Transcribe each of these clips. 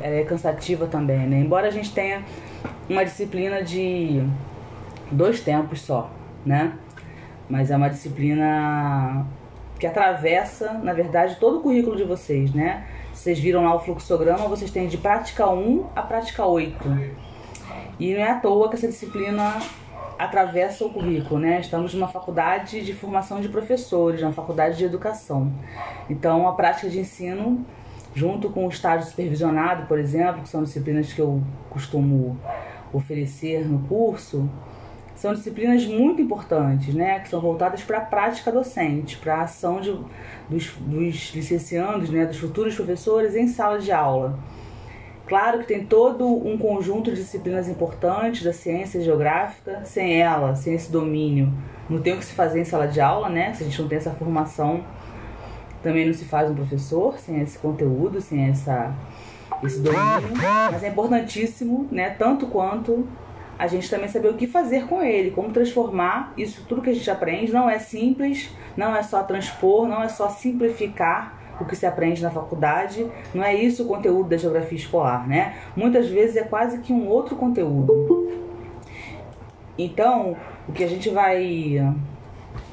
ela é cansativa também, né? Embora a gente tenha uma disciplina de dois tempos só, né? Mas é uma disciplina que atravessa, na verdade, todo o currículo de vocês, né? Vocês viram lá o fluxograma, vocês têm de prática 1 a prática 8. E não é à toa que essa disciplina atravessa o currículo, né? Estamos numa faculdade de formação de professores, uma faculdade de educação. Então, a prática de ensino, junto com o estágio supervisionado, por exemplo, que são disciplinas que eu costumo oferecer no curso, são disciplinas muito importantes, né, que são voltadas para a prática docente, para a ação de, dos, dos licenciandos, né, dos futuros professores em sala de aula. Claro que tem todo um conjunto de disciplinas importantes da ciência geográfica, sem ela, sem esse domínio, não tem o que se fazer em sala de aula, né? Se a gente não tem essa formação, também não se faz um professor sem esse conteúdo, sem essa, esse domínio. Mas é importantíssimo, né? Tanto quanto a gente também saber o que fazer com ele, como transformar isso tudo que a gente aprende. Não é simples, não é só transpor, não é só simplificar o que se aprende na faculdade, não é isso o conteúdo da geografia escolar, né? Muitas vezes é quase que um outro conteúdo. Então, o que a gente vai.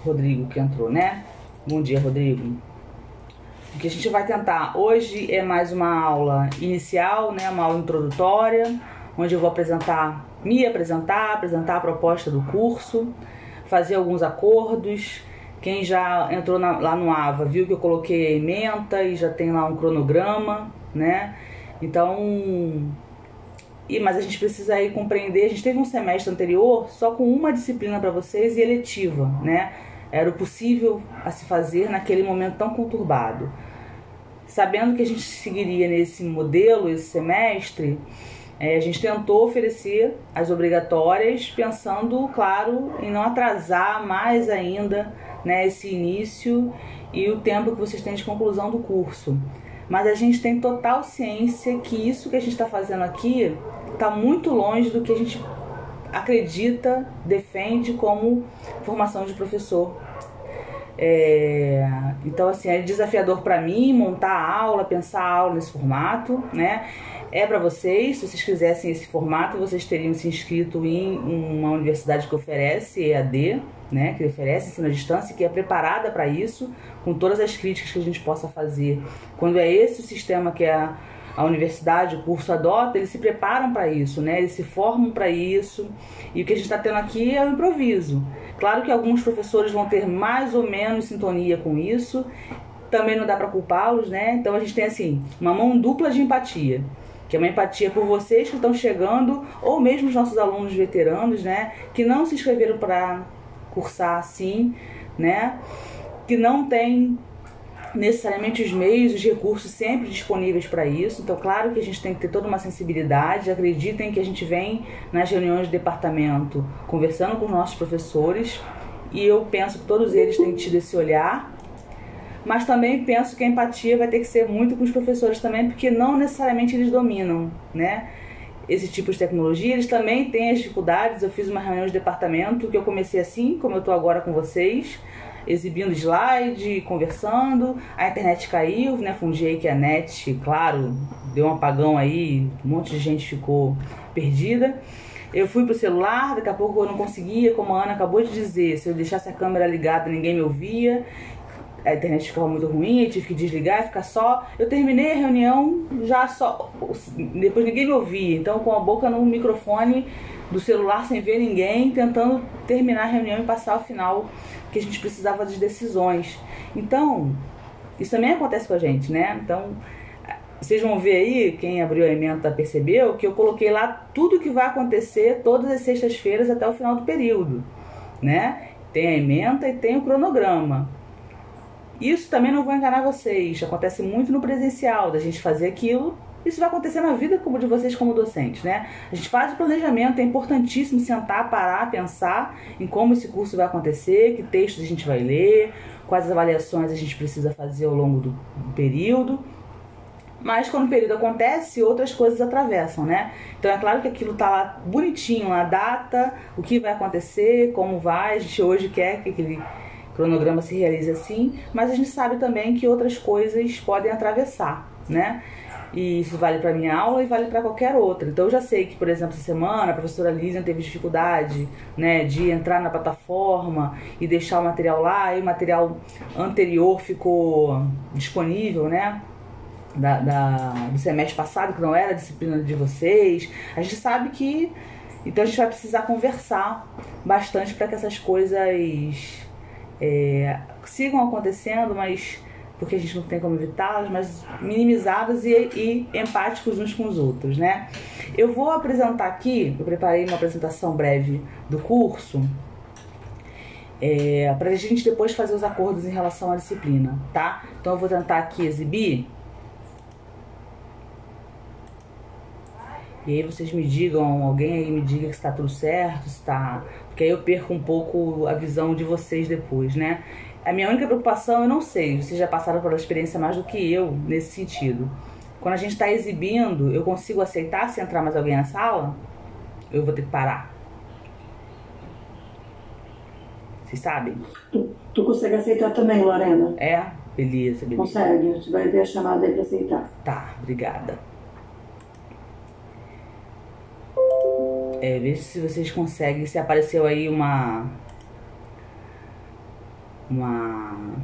Rodrigo que entrou, né? Bom dia, Rodrigo. O que a gente vai tentar hoje é mais uma aula inicial, né? Uma aula introdutória, onde eu vou apresentar me apresentar, apresentar a proposta do curso, fazer alguns acordos. Quem já entrou na, lá no AVA viu que eu coloquei a ementa e já tem lá um cronograma, né? Então, e, mas a gente precisa aí compreender. A gente teve um semestre anterior só com uma disciplina para vocês e eletiva, né? Era o possível a se fazer naquele momento tão conturbado. Sabendo que a gente seguiria nesse modelo esse semestre, é, a gente tentou oferecer as obrigatórias, pensando, claro, em não atrasar mais ainda né, esse início e o tempo que vocês têm de conclusão do curso. Mas a gente tem total ciência que isso que a gente está fazendo aqui está muito longe do que a gente acredita, defende como formação de professor. É, então, assim, é desafiador para mim montar a aula, pensar a aula nesse formato, né? é para vocês. Se vocês quisessem esse formato, vocês teriam se inscrito em uma universidade que oferece EAD, né, que oferece ensino à distância, que é preparada para isso, com todas as críticas que a gente possa fazer. Quando é esse o sistema que a, a universidade, o curso adota, eles se preparam para isso, né, eles se formam para isso. E o que a gente está tendo aqui é o improviso. Claro que alguns professores vão ter mais ou menos sintonia com isso, também não dá para culpá-los, né? Então a gente tem assim, uma mão dupla de empatia que é uma empatia por vocês que estão chegando, ou mesmo os nossos alunos veteranos, né, que não se inscreveram para cursar assim, né, que não tem necessariamente os meios, os recursos sempre disponíveis para isso. Então, claro que a gente tem que ter toda uma sensibilidade. Acreditem que a gente vem nas reuniões de departamento conversando com os nossos professores e eu penso que todos eles têm tido esse olhar mas também penso que a empatia vai ter que ser muito com os professores também, porque não necessariamente eles dominam, né? Esse tipo de tecnologia, eles também têm as dificuldades. Eu fiz uma reunião de departamento que eu comecei assim, como eu estou agora com vocês, exibindo slide, conversando. A internet caiu, né? Fundiei que a net, claro, deu um apagão aí, um monte de gente ficou perdida. Eu fui pro celular, daqui a pouco eu não conseguia, como a Ana acabou de dizer, se eu deixasse a câmera ligada ninguém me ouvia a internet ficava muito ruim, eu tive que desligar ficar só. Eu terminei a reunião já só. Depois ninguém me ouvia, então com a boca no microfone do celular sem ver ninguém, tentando terminar a reunião e passar ao final, que a gente precisava de decisões. Então, isso também acontece com a gente, né? Então, vocês vão ver aí, quem abriu a emenda percebeu, que eu coloquei lá tudo que vai acontecer todas as sextas-feiras até o final do período, né? Tem a emenda e tem o cronograma. Isso também não vou enganar vocês. Acontece muito no presencial, da gente fazer aquilo. Isso vai acontecer na vida como de vocês como docentes, né? A gente faz o planejamento, é importantíssimo sentar, parar, pensar em como esse curso vai acontecer, que textos a gente vai ler, quais avaliações a gente precisa fazer ao longo do, do período. Mas quando o período acontece, outras coisas atravessam, né? Então é claro que aquilo tá lá bonitinho, a data, o que vai acontecer, como vai. A gente hoje quer que aquele cronograma se realize assim, mas a gente sabe também que outras coisas podem atravessar, né? E isso vale para minha aula e vale para qualquer outra. Então eu já sei que, por exemplo, essa semana a professora Lilian teve dificuldade, né, de entrar na plataforma e deixar o material lá, e o material anterior ficou disponível, né? Da, da, do semestre passado, que não era a disciplina de vocês. A gente sabe que. Então a gente vai precisar conversar bastante para que essas coisas é, sigam acontecendo, mas porque a gente não tem como evitá-las, mas minimizadas e, e, empáticos uns com os outros, né? Eu vou apresentar aqui, eu preparei uma apresentação breve do curso, é, para a gente depois fazer os acordos em relação à disciplina, tá? Então eu vou tentar aqui exibir. E aí vocês me digam, alguém aí me diga que está tudo certo, está. Porque aí eu perco um pouco a visão de vocês depois, né? A minha única preocupação, eu não sei, vocês já passaram pela experiência mais do que eu nesse sentido. Quando a gente está exibindo, eu consigo aceitar se entrar mais alguém na sala? Eu vou ter que parar. Vocês sabem? Tu, tu consegue aceitar também, Lorena? É? Beleza, beleza. Consegue, a gente vai ver a chamada aí pra aceitar. Tá, obrigada. É, veja se vocês conseguem, se apareceu aí uma uma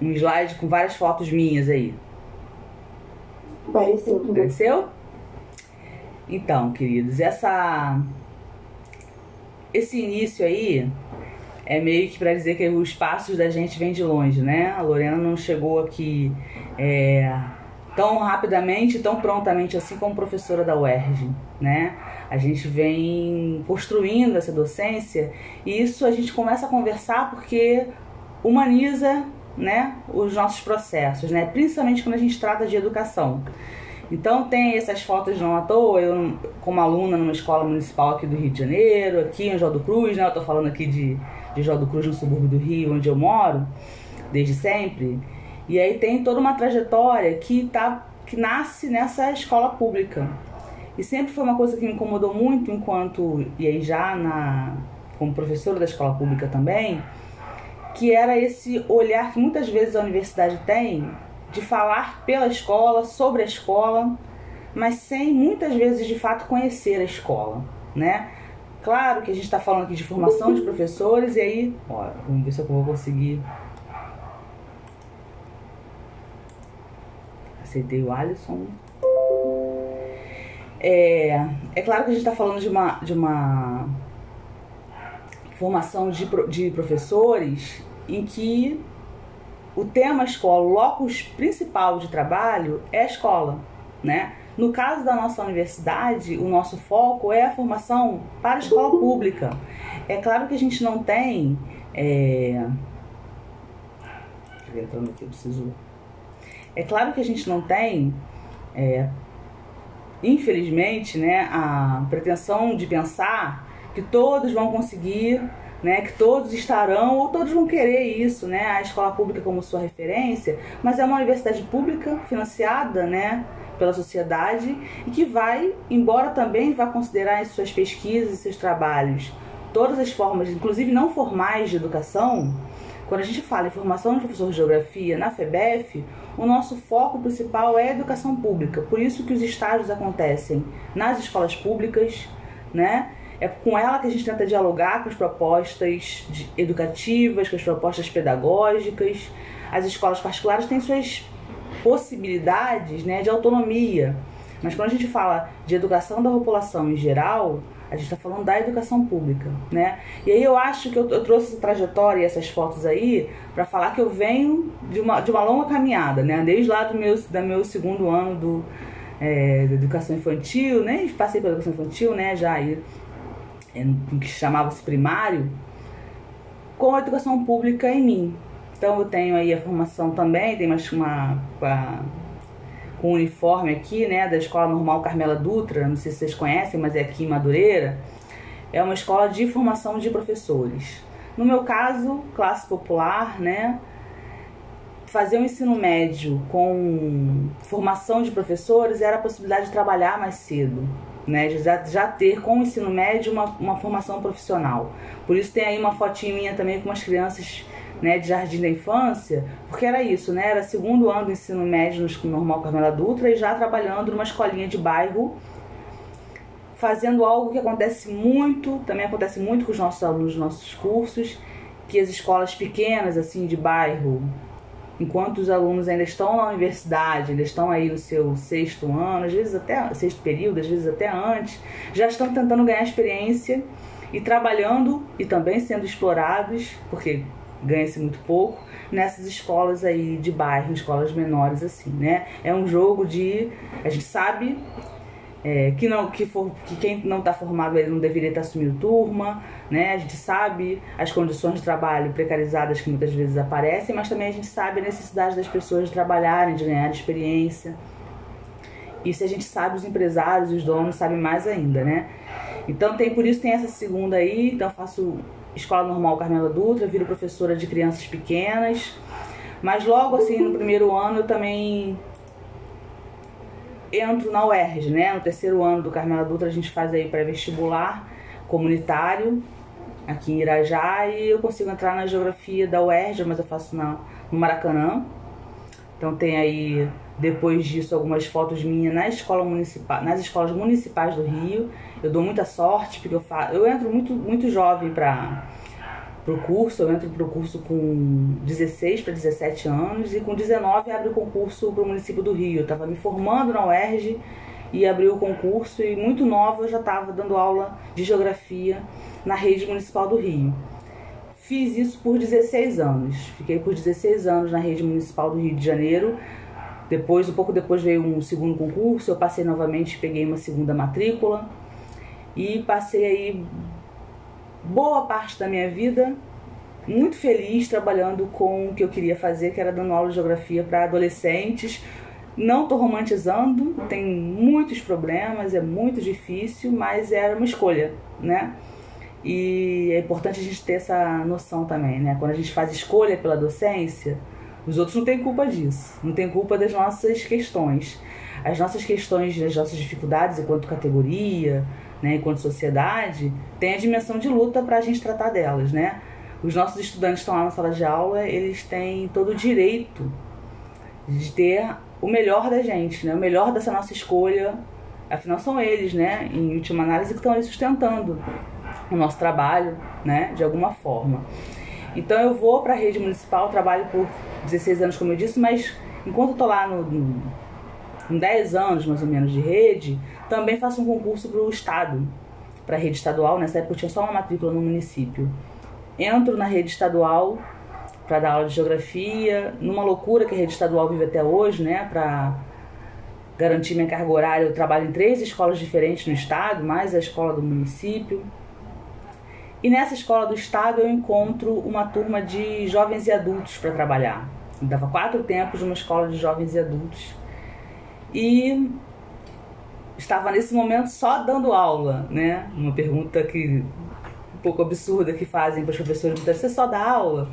um slide com várias fotos minhas aí. Apareceu. Apareceu? Então, queridos, essa esse início aí é meio que para dizer que os passos da gente vêm de longe, né? A Lorena não chegou aqui é, tão rapidamente, tão prontamente assim como professora da UERJ, né? A gente vem construindo essa docência e isso a gente começa a conversar porque humaniza, né, os nossos processos, né? Principalmente quando a gente trata de educação. Então tem essas fotos não à toa, eu como aluna numa escola municipal aqui do Rio de Janeiro, aqui em Jó do Cruz, né? Eu tô falando aqui de, de Jó do Cruz, no subúrbio do Rio, onde eu moro, desde sempre. E aí tem toda uma trajetória que, tá, que nasce nessa escola pública. E sempre foi uma coisa que me incomodou muito enquanto, e aí já na, como professora da escola pública também, que era esse olhar que muitas vezes a universidade tem de falar pela escola, sobre a escola, mas sem muitas vezes de fato conhecer a escola, né? Claro que a gente está falando aqui de formação de professores e aí, ó, vamos ver se eu vou conseguir o Alisson. É, é claro que a gente está falando de uma, de uma formação de, de professores em que o tema escola, o locus principal de trabalho é a escola, né? No caso da nossa universidade, o nosso foco é a formação para a escola pública. É claro que a gente não tem. É... Entrando aqui, eu preciso é claro que a gente não tem, é, infelizmente, né, a pretensão de pensar que todos vão conseguir, né, que todos estarão ou todos vão querer isso, né, a escola pública como sua referência, mas é uma universidade pública financiada, né, pela sociedade e que vai, embora também vá considerar em suas pesquisas e seus trabalhos todas as formas, inclusive não formais de educação, quando a gente fala em formação de professor de geografia na FEBEF, o nosso foco principal é a educação pública. Por isso que os estágios acontecem nas escolas públicas, né? É com ela que a gente tenta dialogar com as propostas educativas, com as propostas pedagógicas. As escolas particulares têm suas possibilidades né, de autonomia. Mas quando a gente fala de educação da população em geral, a gente está falando da educação pública, né? E aí eu acho que eu, eu trouxe essa trajetória e essas fotos aí para falar que eu venho de uma, de uma longa caminhada, né? Desde lá do meu, do meu segundo ano do, é, educação infantil, né? Passei pela educação infantil, né? Já aí, é, que chamava-se primário, com a educação pública em mim. Então eu tenho aí a formação também, tem mais uma, uma com o uniforme aqui, né, da Escola Normal Carmela Dutra, não sei se vocês conhecem, mas é aqui em Madureira. É uma escola de formação de professores. No meu caso, classe popular, né, fazer o um ensino médio com formação de professores era a possibilidade de trabalhar mais cedo, né? Já, já ter com o ensino médio uma, uma formação profissional. Por isso tem aí uma fotinha minha também com umas crianças né, de jardim da infância, porque era isso, né? Era segundo ano do ensino médio no normal Carmela Dutra e já trabalhando numa escolinha de bairro, fazendo algo que acontece muito, também acontece muito com os nossos alunos nos nossos cursos, que as escolas pequenas assim de bairro, enquanto os alunos ainda estão na universidade, ainda estão aí no seu sexto ano, às vezes até sexto período, às vezes até antes, já estão tentando ganhar experiência e trabalhando e também sendo explorados, porque ganha-se muito pouco, nessas escolas aí de bairro, escolas menores assim, né? É um jogo de. A gente sabe é, que, não, que, for, que quem não está formado ele não deveria estar assumindo turma, né? A gente sabe as condições de trabalho precarizadas que muitas vezes aparecem, mas também a gente sabe a necessidade das pessoas de trabalharem, de ganhar experiência. E se a gente sabe, os empresários, os donos sabem mais ainda, né? Então tem por isso tem essa segunda aí, então faço escola normal Carmela Dutra, viro professora de crianças pequenas. Mas logo assim, no primeiro ano, eu também entro na UERJ, né? No terceiro ano do Carmela Dutra, a gente faz aí pré-vestibular comunitário aqui em Irajá e eu consigo entrar na geografia da UERJ, mas eu faço na, no Maracanã. Então tem aí depois disso algumas fotos minhas na escola municipal, nas escolas municipais do Rio. Eu dou muita sorte porque eu faço, eu entro muito muito jovem para pro curso, eu entro pro curso com 16 para 17 anos e com 19 abro o concurso para o município do Rio. Estava me formando na UERJ e abri o concurso e muito nova eu já estava dando aula de geografia na rede municipal do Rio. Fiz isso por 16 anos. Fiquei por 16 anos na rede municipal do Rio de Janeiro, depois, um pouco depois veio um segundo concurso, eu passei novamente, peguei uma segunda matrícula e passei aí boa parte da minha vida muito feliz trabalhando com o que eu queria fazer, que era dando aula de geografia para adolescentes. Não estou romantizando, tem muitos problemas, é muito difícil, mas era uma escolha, né? E é importante a gente ter essa noção também, né? Quando a gente faz escolha pela docência, os outros não têm culpa disso, não têm culpa das nossas questões. As nossas questões, as nossas dificuldades enquanto categoria, né, enquanto sociedade, tem a dimensão de luta para a gente tratar delas, né? Os nossos estudantes estão lá na sala de aula, eles têm todo o direito de ter o melhor da gente, né? O melhor dessa nossa escolha. Afinal, são eles, né? Em última análise, que estão ali sustentando o nosso trabalho, né? De alguma forma. Então, eu vou para a rede municipal, trabalho por 16 anos, como eu disse, mas enquanto tô lá no, no, com 10 anos, mais ou menos, de rede, também faço um concurso para o Estado, para a rede estadual. Nessa época eu tinha só uma matrícula no município. Entro na rede estadual para dar aula de geografia, numa loucura que a rede estadual vive até hoje, né? Para garantir minha carga horária, eu trabalho em três escolas diferentes no estado, mais a escola do município. E nessa escola do estado eu encontro uma turma de jovens e adultos para trabalhar. Eu dava quatro tempos numa escola de jovens e adultos. E estava nesse momento só dando aula, né? Uma pergunta que um pouco absurda que fazem para os professores você só dá aula?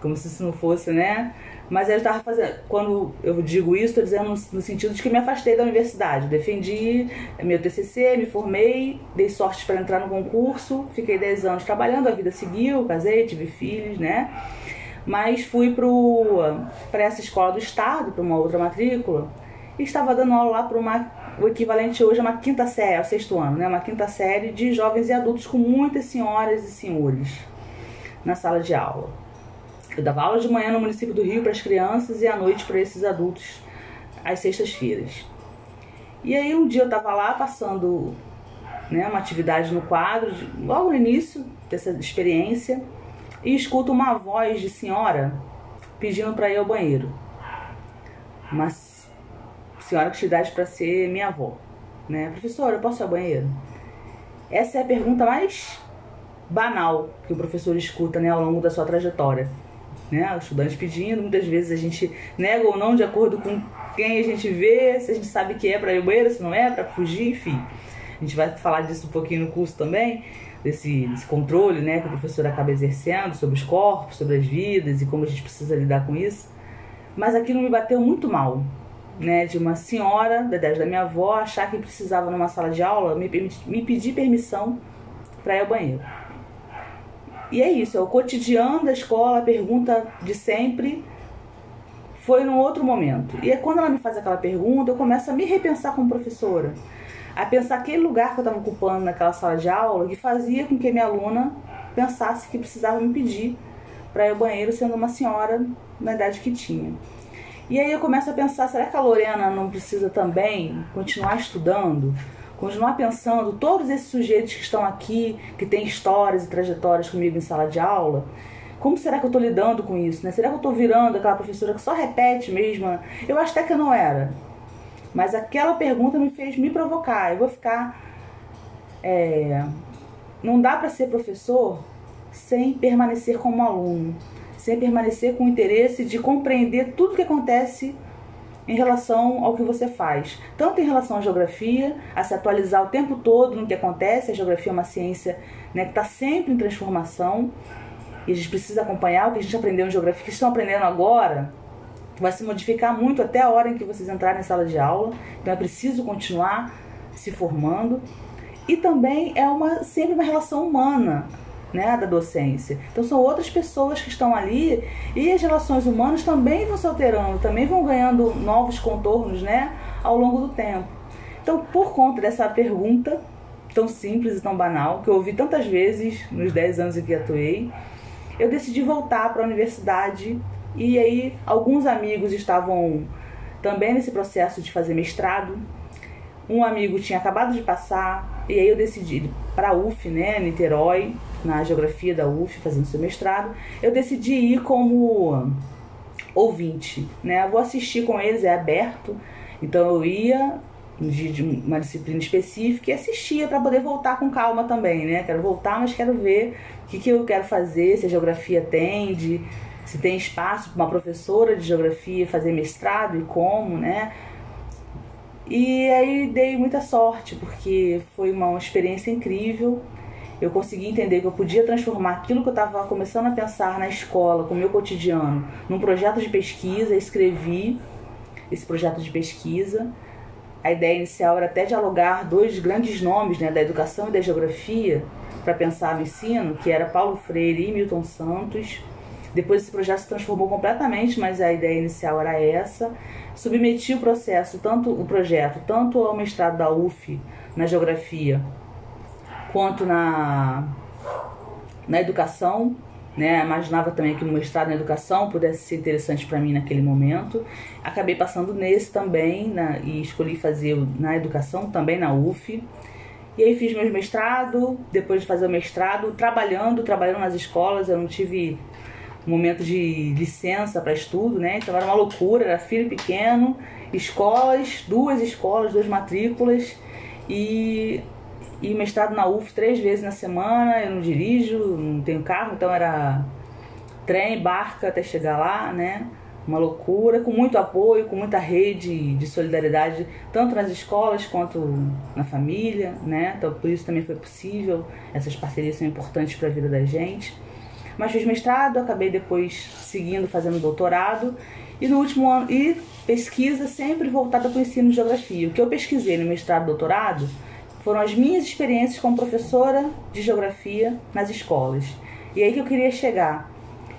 Como se isso não fosse, né? Mas eu estava fazendo, quando eu digo isso, estou dizendo no, sentido de que me afastei da universidade. Defendi meu TCC, me formei, dei sorte para entrar no concurso, fiquei 10 anos trabalhando, a vida seguiu, casei, tive filhos, né? Mas fui para essa escola do estado, para uma outra matrícula, e estava dando aula lá para uma o equivalente hoje a uma quinta série, ao sexto ano, né? Uma quinta série de jovens e adultos com muitas senhoras e senhores na sala de aula. Eu dava aula de manhã no município do Rio para as crianças e à noite para esses adultos às sextas-feiras. E aí um dia eu estava lá passando né, uma atividade no quadro, logo no início dessa experiência, e escuto uma voz de senhora pedindo para ir ao banheiro. Mas senhora que tinha idade para ser minha avó, né? Professora, eu posso ir ao banheiro? Essa é a pergunta mais banal que o professor escuta né, ao longo da sua trajetória. Né? O estudante pedindo, muitas vezes a gente nega ou não de acordo com quem a gente vê, se a gente sabe que é para ir ao banheiro, se não é, para fugir, enfim. A gente vai falar disso um pouquinho no curso também, desse, desse controle né, que o professor acaba exercendo sobre os corpos, sobre as vidas e como a gente precisa lidar com isso. Mas aquilo me bateu muito mal, né, de uma senhora da idade da minha avó achar que precisava numa sala de aula me, me pedir permissão para ir ao banheiro. E é isso, é o cotidiano da escola, a pergunta de sempre foi num outro momento. E é quando ela me faz aquela pergunta, eu começo a me repensar como professora. A pensar aquele lugar que eu estava ocupando naquela sala de aula que fazia com que minha aluna pensasse que precisava me pedir para ir ao banheiro sendo uma senhora na idade que tinha. E aí eu começo a pensar, será que a Lorena não precisa também continuar estudando? Continuar pensando todos esses sujeitos que estão aqui, que têm histórias e trajetórias comigo em sala de aula, como será que eu estou lidando com isso? Né? Será que eu estou virando aquela professora que só repete mesmo? Eu acho até que eu não era. Mas aquela pergunta me fez me provocar. Eu vou ficar. É, não dá para ser professor sem permanecer como aluno, sem permanecer com o interesse de compreender tudo que acontece em relação ao que você faz, tanto em relação à geografia, a se atualizar o tempo todo no que acontece. A geografia é uma ciência né, que está sempre em transformação e a gente precisa acompanhar o que a gente aprendeu em geografia, que estão aprendendo agora, vai se modificar muito até a hora em que vocês entrarem na sala de aula. Então é preciso continuar se formando. E também é uma sempre uma relação humana. Né, da docência. Então são outras pessoas que estão ali e as relações humanas também vão se alterando, também vão ganhando novos contornos, né, ao longo do tempo. Então, por conta dessa pergunta tão simples e tão banal que eu ouvi tantas vezes nos 10 anos em que atuei, eu decidi voltar para a universidade e aí alguns amigos estavam também nesse processo de fazer mestrado. Um amigo tinha acabado de passar e aí eu decidi para UF, né, Niterói, na geografia da UF, fazendo seu mestrado. Eu decidi ir como ouvinte, né? Vou assistir com eles, é aberto. Então eu ia de, uma disciplina específica e assistia para poder voltar com calma também, né? Quero voltar, mas quero ver o que, que eu quero fazer, se a geografia atende, se tem espaço para uma professora de geografia fazer mestrado e como, né? E aí dei muita sorte, porque foi uma experiência incrível. Eu consegui entender que eu podia transformar aquilo que eu estava começando a pensar na escola, com o meu cotidiano, num projeto de pesquisa. Escrevi esse projeto de pesquisa. A ideia inicial era até dialogar dois grandes nomes né, da educação e da geografia, para pensar no ensino, que era Paulo Freire e Milton Santos. Depois esse projeto se transformou completamente, mas a ideia inicial era essa. Submeti o processo, tanto o projeto, tanto ao mestrado da UF na geografia, quanto na na educação, né? Imaginava também que o mestrado na educação pudesse ser interessante para mim naquele momento. Acabei passando nesse também na, e escolhi fazer na educação também na UF. E aí fiz meu mestrado, depois de fazer o mestrado, trabalhando, trabalhando nas escolas, eu não tive momento de licença para estudo, né? Então era uma loucura, era filho pequeno, escolas, duas escolas, duas matrículas e, e mestrado na UF três vezes na semana, eu não dirijo, não tenho carro, então era trem, barca até chegar lá, né? uma loucura, com muito apoio, com muita rede de solidariedade, tanto nas escolas quanto na família, né? Então por isso também foi possível. Essas parcerias são importantes para a vida da gente. Mas fiz mestrado, acabei depois seguindo fazendo doutorado e no último ano e pesquisa sempre voltada para o ensino de geografia. O que eu pesquisei no mestrado e doutorado foram as minhas experiências como professora de geografia nas escolas. E aí que eu queria chegar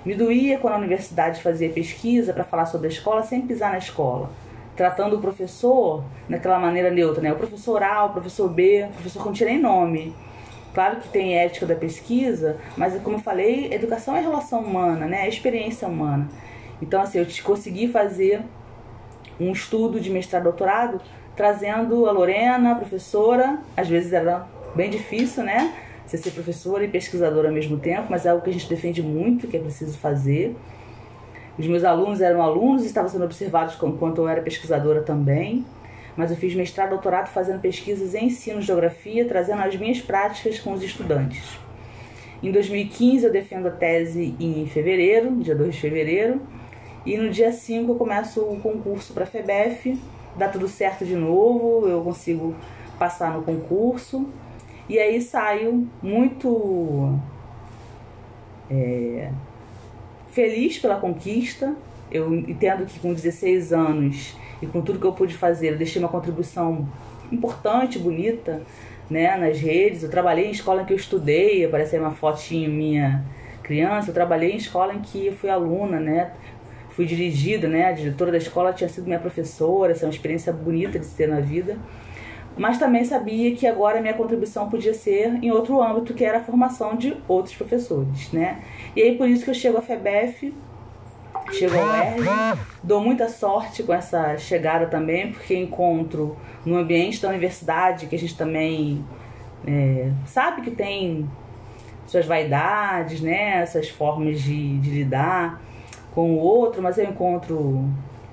me doía quando a universidade fazia pesquisa para falar sobre a escola sem pisar na escola, tratando o professor daquela maneira neutra, né? O professor A, o professor B, o professor que não tinha nem nome. Claro que tem ética da pesquisa, mas como eu falei, educação é relação humana, né? É experiência humana. Então, assim, eu consegui fazer um estudo de mestrado doutorado trazendo a Lorena, a professora, às vezes era bem difícil, né? você ser professora e pesquisadora ao mesmo tempo, mas é algo que a gente defende muito, que é preciso fazer. Os meus alunos eram alunos e estavam sendo observados enquanto eu era pesquisadora também. Mas eu fiz mestrado doutorado fazendo pesquisas em ensino de geografia, trazendo as minhas práticas com os estudantes. Em 2015 eu defendo a tese em fevereiro, dia 2 de fevereiro, e no dia 5 eu começo o concurso para a FEBEF, dá tudo certo de novo, eu consigo passar no concurso e aí saio muito é, feliz pela conquista. Eu entendo que com 16 anos e com tudo que eu pude fazer, eu deixei uma contribuição importante, bonita, né, nas redes. Eu trabalhei em escola em que eu estudei, aparece aí uma fotinho minha criança. Eu trabalhei em escola em que eu fui aluna, né? Fui dirigida, né? A diretora da escola tinha sido minha professora, essa é uma experiência bonita de se ter na vida. Mas também sabia que agora minha contribuição podia ser em outro âmbito, que era a formação de outros professores, né? E aí por isso que eu chego à FEBEF, chego ao ERG, dou muita sorte com essa chegada também, porque encontro no ambiente da universidade, que a gente também é, sabe que tem suas vaidades, né? Essas formas de, de lidar com o outro, mas eu encontro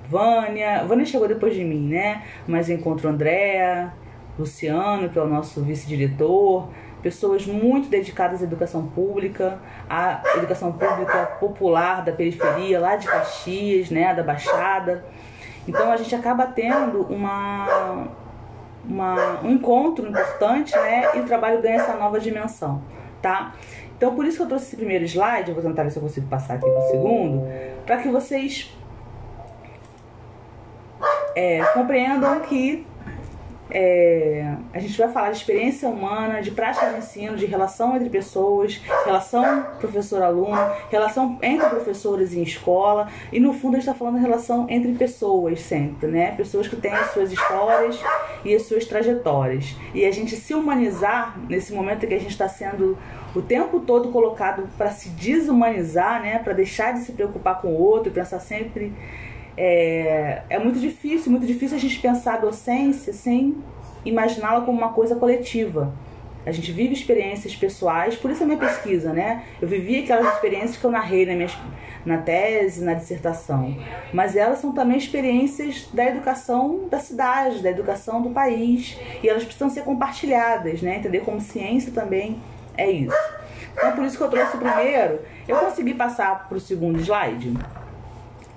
Vânia. Vânia chegou depois de mim, né? Mas eu encontro Andréa, Luciano, que é o nosso vice-diretor, pessoas muito dedicadas à educação pública, à educação pública popular da periferia, lá de Caxias, né, da Baixada. Então a gente acaba tendo uma, uma, um encontro importante, né, e o trabalho ganha essa nova dimensão, tá? Então por isso que eu trouxe esse primeiro slide, eu vou tentar ver se eu consigo passar aqui para o segundo, para que vocês é, compreendam que é, a gente vai falar de experiência humana, de prática de ensino, de relação entre pessoas, relação professor-aluno, relação entre professores em escola e no fundo a gente está falando de relação entre pessoas sempre, né? Pessoas que têm as suas histórias e as suas trajetórias. E a gente se humanizar nesse momento que a gente está sendo o tempo todo colocado para se desumanizar, né? Para deixar de se preocupar com o outro, pensar sempre é, é muito difícil, muito difícil a gente pensar a docência sem imaginá-la como uma coisa coletiva. A gente vive experiências pessoais, por isso a minha pesquisa, né? Eu vivi aquelas experiências que eu narrei na, minha, na tese, na dissertação. Mas elas são também experiências da educação da cidade, da educação do país. E elas precisam ser compartilhadas, né? Entender como ciência também é isso. Então, por isso que eu trouxe o primeiro. Eu consegui passar para o segundo slide?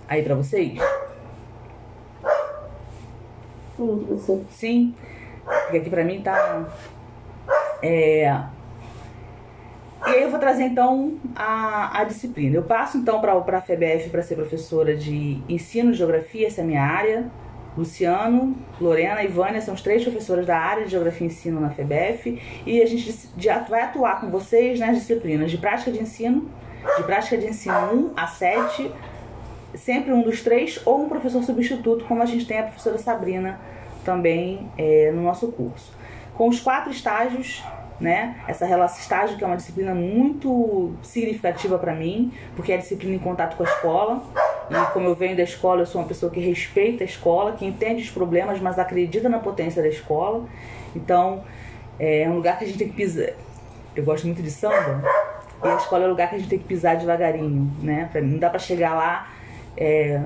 aí para vocês? Sim. Sim, porque aqui para mim tá. É... E aí eu vou trazer então a, a disciplina. Eu passo então para a FEBF para ser professora de ensino geografia, essa é a minha área. Luciano, Lorena e Vânia são os três professores da área de Geografia e Ensino na FEBF e a gente vai atuar com vocês nas disciplinas de prática de ensino, de prática de ensino 1 a 7, sempre um dos três ou um professor substituto, como a gente tem a professora Sabrina também é, no nosso curso. Com os quatro estágios, né? Essa relação estágio que é uma disciplina muito significativa para mim, porque é a disciplina em contato com a escola. Como eu venho da escola, eu sou uma pessoa que respeita a escola, que entende os problemas, mas acredita na potência da escola. Então, é um lugar que a gente tem que pisar. Eu gosto muito de samba. E a escola é um lugar que a gente tem que pisar devagarinho, né? Não dá para chegar lá é,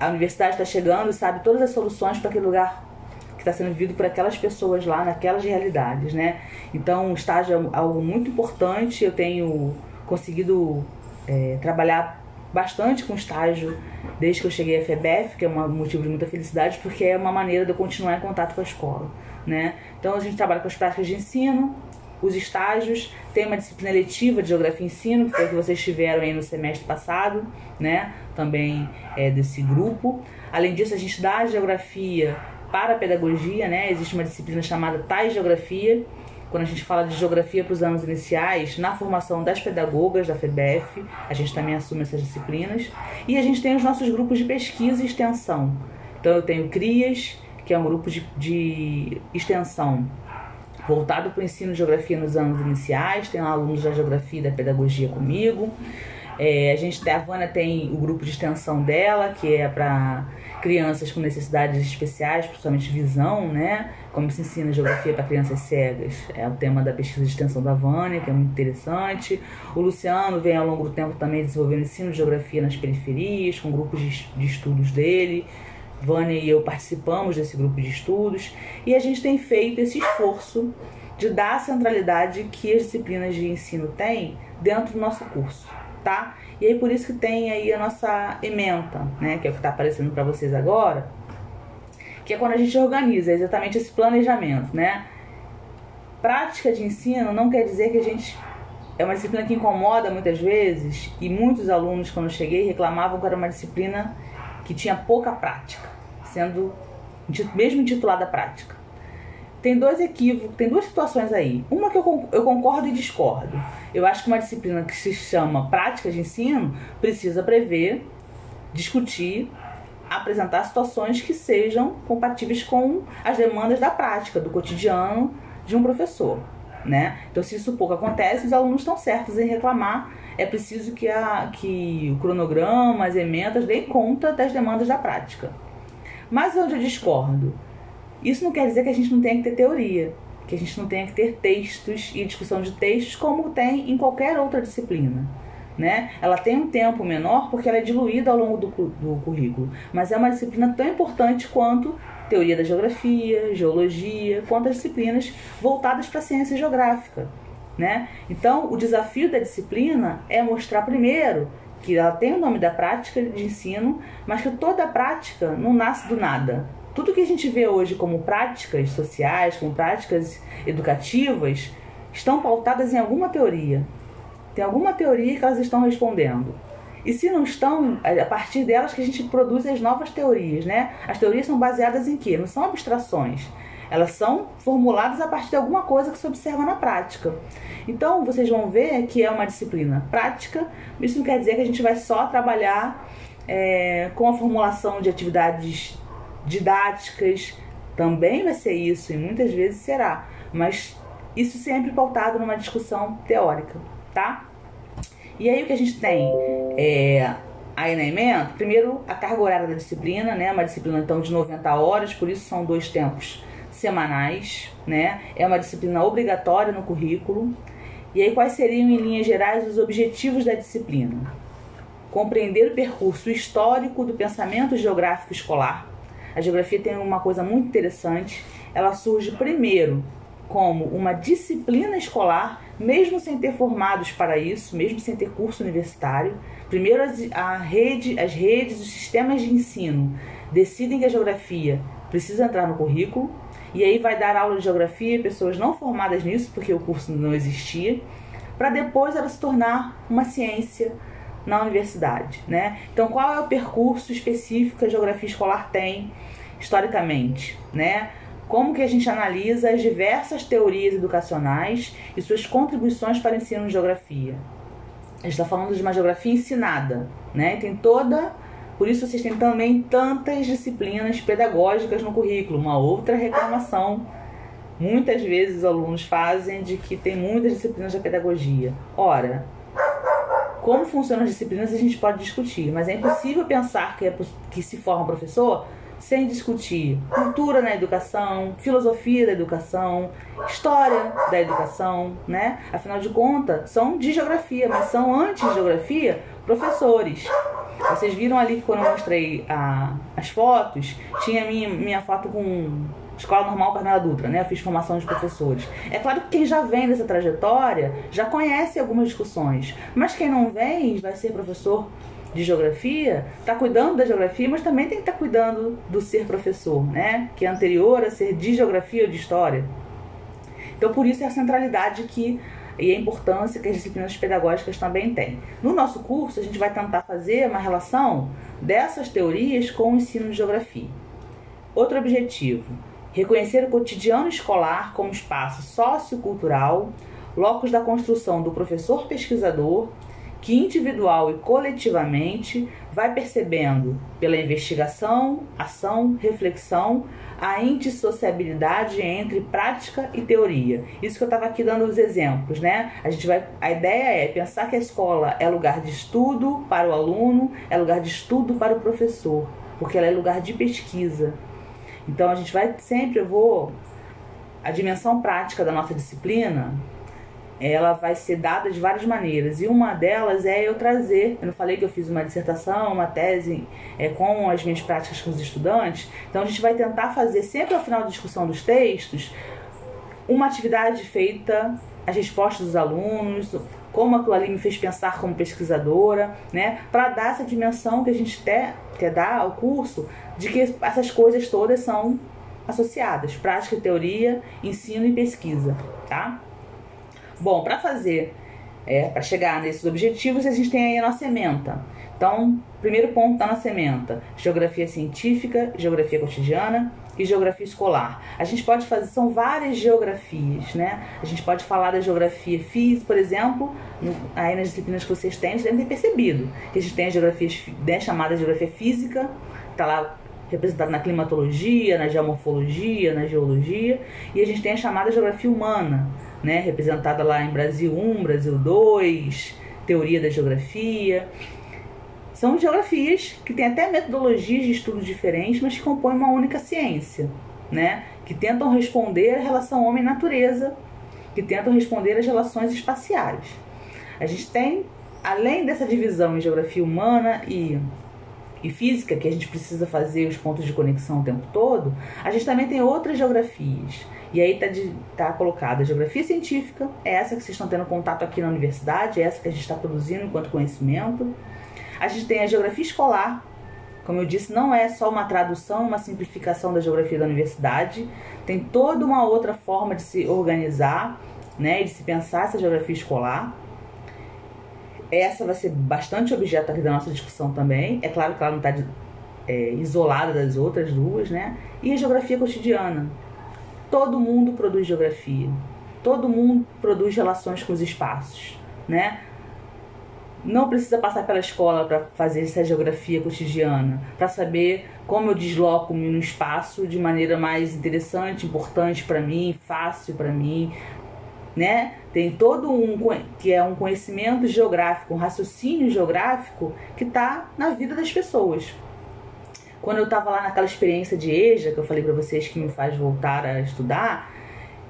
a universidade está chegando e sabe todas as soluções para aquele lugar que está sendo vivido por aquelas pessoas lá, naquelas realidades, né? Então, o estágio é algo muito importante. Eu tenho conseguido é, trabalhar bastante com estágio desde que eu cheguei à FEBEF, que é um motivo de muita felicidade, porque é uma maneira de eu continuar em contato com a escola, né? Então, a gente trabalha com as práticas de ensino, os estágios, tem uma disciplina letiva de Geografia e Ensino, que foi que vocês tiveram aí no semestre passado, né? Também é desse grupo. Além disso, a gente dá a Geografia para a Pedagogia, né? Existe uma disciplina chamada TAI Geografia, quando a gente fala de geografia para os anos iniciais, na formação das pedagogas da FEBEF, a gente também assume essas disciplinas. E a gente tem os nossos grupos de pesquisa e extensão. Então eu tenho CRIAS, que é um grupo de, de extensão voltado para o ensino de geografia nos anos iniciais, tem alunos da geografia e da pedagogia comigo. É, a gente, a tem o grupo de extensão dela, que é para crianças com necessidades especiais, principalmente visão, né? Como se ensina geografia para crianças cegas. É o tema da pesquisa de extensão da Vânia, que é muito interessante. O Luciano vem ao longo do tempo também desenvolvendo ensino de geografia nas periferias, com grupos de, estudos dele. Vânia e eu participamos desse grupo de estudos e a gente tem feito esse esforço de dar a centralidade que as disciplinas de ensino têm dentro do nosso curso, tá? E aí por isso que tem aí a nossa ementa, né, que é o que está aparecendo para vocês agora, que é quando a gente organiza exatamente esse planejamento, né? Prática de ensino não quer dizer que a gente é uma disciplina que incomoda muitas vezes e muitos alunos quando eu cheguei reclamavam que era uma disciplina que tinha pouca prática, sendo mesmo intitulada prática. tem dois equívocos, tem duas situações aí. Uma que eu concordo e discordo. Eu acho que uma disciplina que se chama prática de ensino precisa prever, discutir, apresentar situações que sejam compatíveis com as demandas da prática, do cotidiano de um professor. Né? Então, se isso pouco acontece, os alunos estão certos em reclamar. É preciso que, a, que o cronograma, as emendas deem conta das demandas da prática. Mas onde eu discordo? Isso não quer dizer que a gente não tenha que ter teoria, que a gente não tenha que ter textos e discussão de textos como tem em qualquer outra disciplina. Né? Ela tem um tempo menor porque ela é diluída ao longo do, do currículo, mas é uma disciplina tão importante quanto teoria da geografia, geologia, quanto as disciplinas voltadas para a ciência geográfica. Né? Então, o desafio da disciplina é mostrar primeiro que ela tem o nome da prática de ensino, mas que toda prática não nasce do nada tudo que a gente vê hoje como práticas sociais, como práticas educativas, estão pautadas em alguma teoria. Tem alguma teoria que elas estão respondendo. E se não estão, é a partir delas que a gente produz as novas teorias, né? As teorias são baseadas em quê? Não são abstrações. Elas são formuladas a partir de alguma coisa que se observa na prática. Então, vocês vão ver que é uma disciplina prática. Isso não quer dizer que a gente vai só trabalhar é, com a formulação de atividades didáticas, também vai ser isso, e muitas vezes será, mas isso sempre pautado numa discussão teórica, tá? E aí o que a gente tem é, aí na emenda, primeiro a carga horária da disciplina, né? Uma disciplina então de 90 horas, por isso são dois tempos semanais, né? É uma disciplina obrigatória no currículo. E aí quais seriam em linhas gerais os objetivos da disciplina? Compreender o percurso histórico do pensamento geográfico escolar, a geografia tem uma coisa muito interessante. Ela surge primeiro como uma disciplina escolar, mesmo sem ter formados para isso, mesmo sem ter curso universitário. Primeiro as, a rede, as redes, os sistemas de ensino decidem que a geografia precisa entrar no currículo e aí vai dar aula de geografia pessoas não formadas nisso, porque o curso não existia, para depois ela se tornar uma ciência na universidade, né? Então, qual é o percurso específico que a geografia escolar tem historicamente, né? Como que a gente analisa as diversas teorias educacionais e suas contribuições para o ensino de geografia? A gente está falando de uma geografia ensinada, né? Tem toda por isso vocês têm também tantas disciplinas pedagógicas no currículo. Uma outra reclamação muitas vezes os alunos fazem de que tem muitas disciplinas da pedagogia. Ora, como funcionam as disciplinas a gente pode discutir, mas é impossível pensar que, é, que se forma professor sem discutir cultura na educação, filosofia da educação, história da educação, né? Afinal de contas, são de geografia, mas são antes de geografia professores. Vocês viram ali quando eu mostrei a, as fotos, tinha minha, minha foto com Escola Normal Carmela Dutra, né? Eu fiz formação de professores. É claro que quem já vem dessa trajetória já conhece algumas discussões, mas quem não vem vai ser professor de geografia, está cuidando da geografia, mas também tem que estar tá cuidando do ser professor, né? Que é anterior a ser de geografia ou de história. Então, por isso é a centralidade que e a importância que as disciplinas pedagógicas também têm. No nosso curso, a gente vai tentar fazer uma relação dessas teorias com o ensino de geografia. Outro objetivo: reconhecer o cotidiano escolar como espaço sociocultural, locus da construção do professor pesquisador, que individual e coletivamente vai percebendo pela investigação, ação, reflexão, a indissociabilidade entre prática e teoria. Isso que eu estava aqui dando os exemplos, né? A gente vai, a ideia é pensar que a escola é lugar de estudo para o aluno, é lugar de estudo para o professor, porque ela é lugar de pesquisa, então a gente vai sempre, eu vou. A dimensão prática da nossa disciplina, ela vai ser dada de várias maneiras. E uma delas é eu trazer. Eu não falei que eu fiz uma dissertação, uma tese é, com as minhas práticas com os estudantes. Então a gente vai tentar fazer, sempre ao final da discussão dos textos, uma atividade feita, as respostas dos alunos, como aquilo ali me fez pensar como pesquisadora, né? Para dar essa dimensão que a gente quer, quer dar ao curso de que essas coisas todas são associadas, prática e teoria, ensino e pesquisa, tá? Bom, para fazer, é, para chegar nesses objetivos, a gente tem aí a nossa ementa. Então, primeiro ponto da nossa ementa, geografia científica, geografia cotidiana, e geografia escolar. A gente pode fazer, são várias geografias, né? A gente pode falar da geografia física, por exemplo, no, aí nas disciplinas que vocês têm, vocês devem ter percebido que a gente tem a geografia né, chamada geografia física, está lá representada na climatologia, na geomorfologia, na geologia, e a gente tem a chamada geografia humana, né, representada lá em Brasil 1, Brasil 2, teoria da geografia. São geografias que têm até metodologias de estudo diferentes, mas que compõem uma única ciência, né? Que tentam responder à relação homem-natureza, que tentam responder às relações espaciais. A gente tem, além dessa divisão em geografia humana e, e física, que a gente precisa fazer os pontos de conexão o tempo todo, a gente também tem outras geografias. E aí está tá colocada a geografia científica, é essa que vocês estão tendo contato aqui na universidade, é essa que a gente está produzindo enquanto conhecimento. A gente tem a geografia escolar, como eu disse, não é só uma tradução, uma simplificação da geografia da universidade, tem toda uma outra forma de se organizar, né, de se pensar essa geografia escolar. Essa vai ser bastante objeto aqui da nossa discussão também. É claro que ela não está é, isolada das outras duas, né? E a geografia cotidiana. Todo mundo produz geografia. Todo mundo produz relações com os espaços, né? não precisa passar pela escola para fazer essa geografia cotidiana, para saber como eu desloco-me no espaço de maneira mais interessante, importante para mim, fácil para mim, né? Tem todo um que é um conhecimento geográfico, um raciocínio geográfico que está na vida das pessoas. Quando eu estava lá naquela experiência de EJA que eu falei para vocês que me faz voltar a estudar,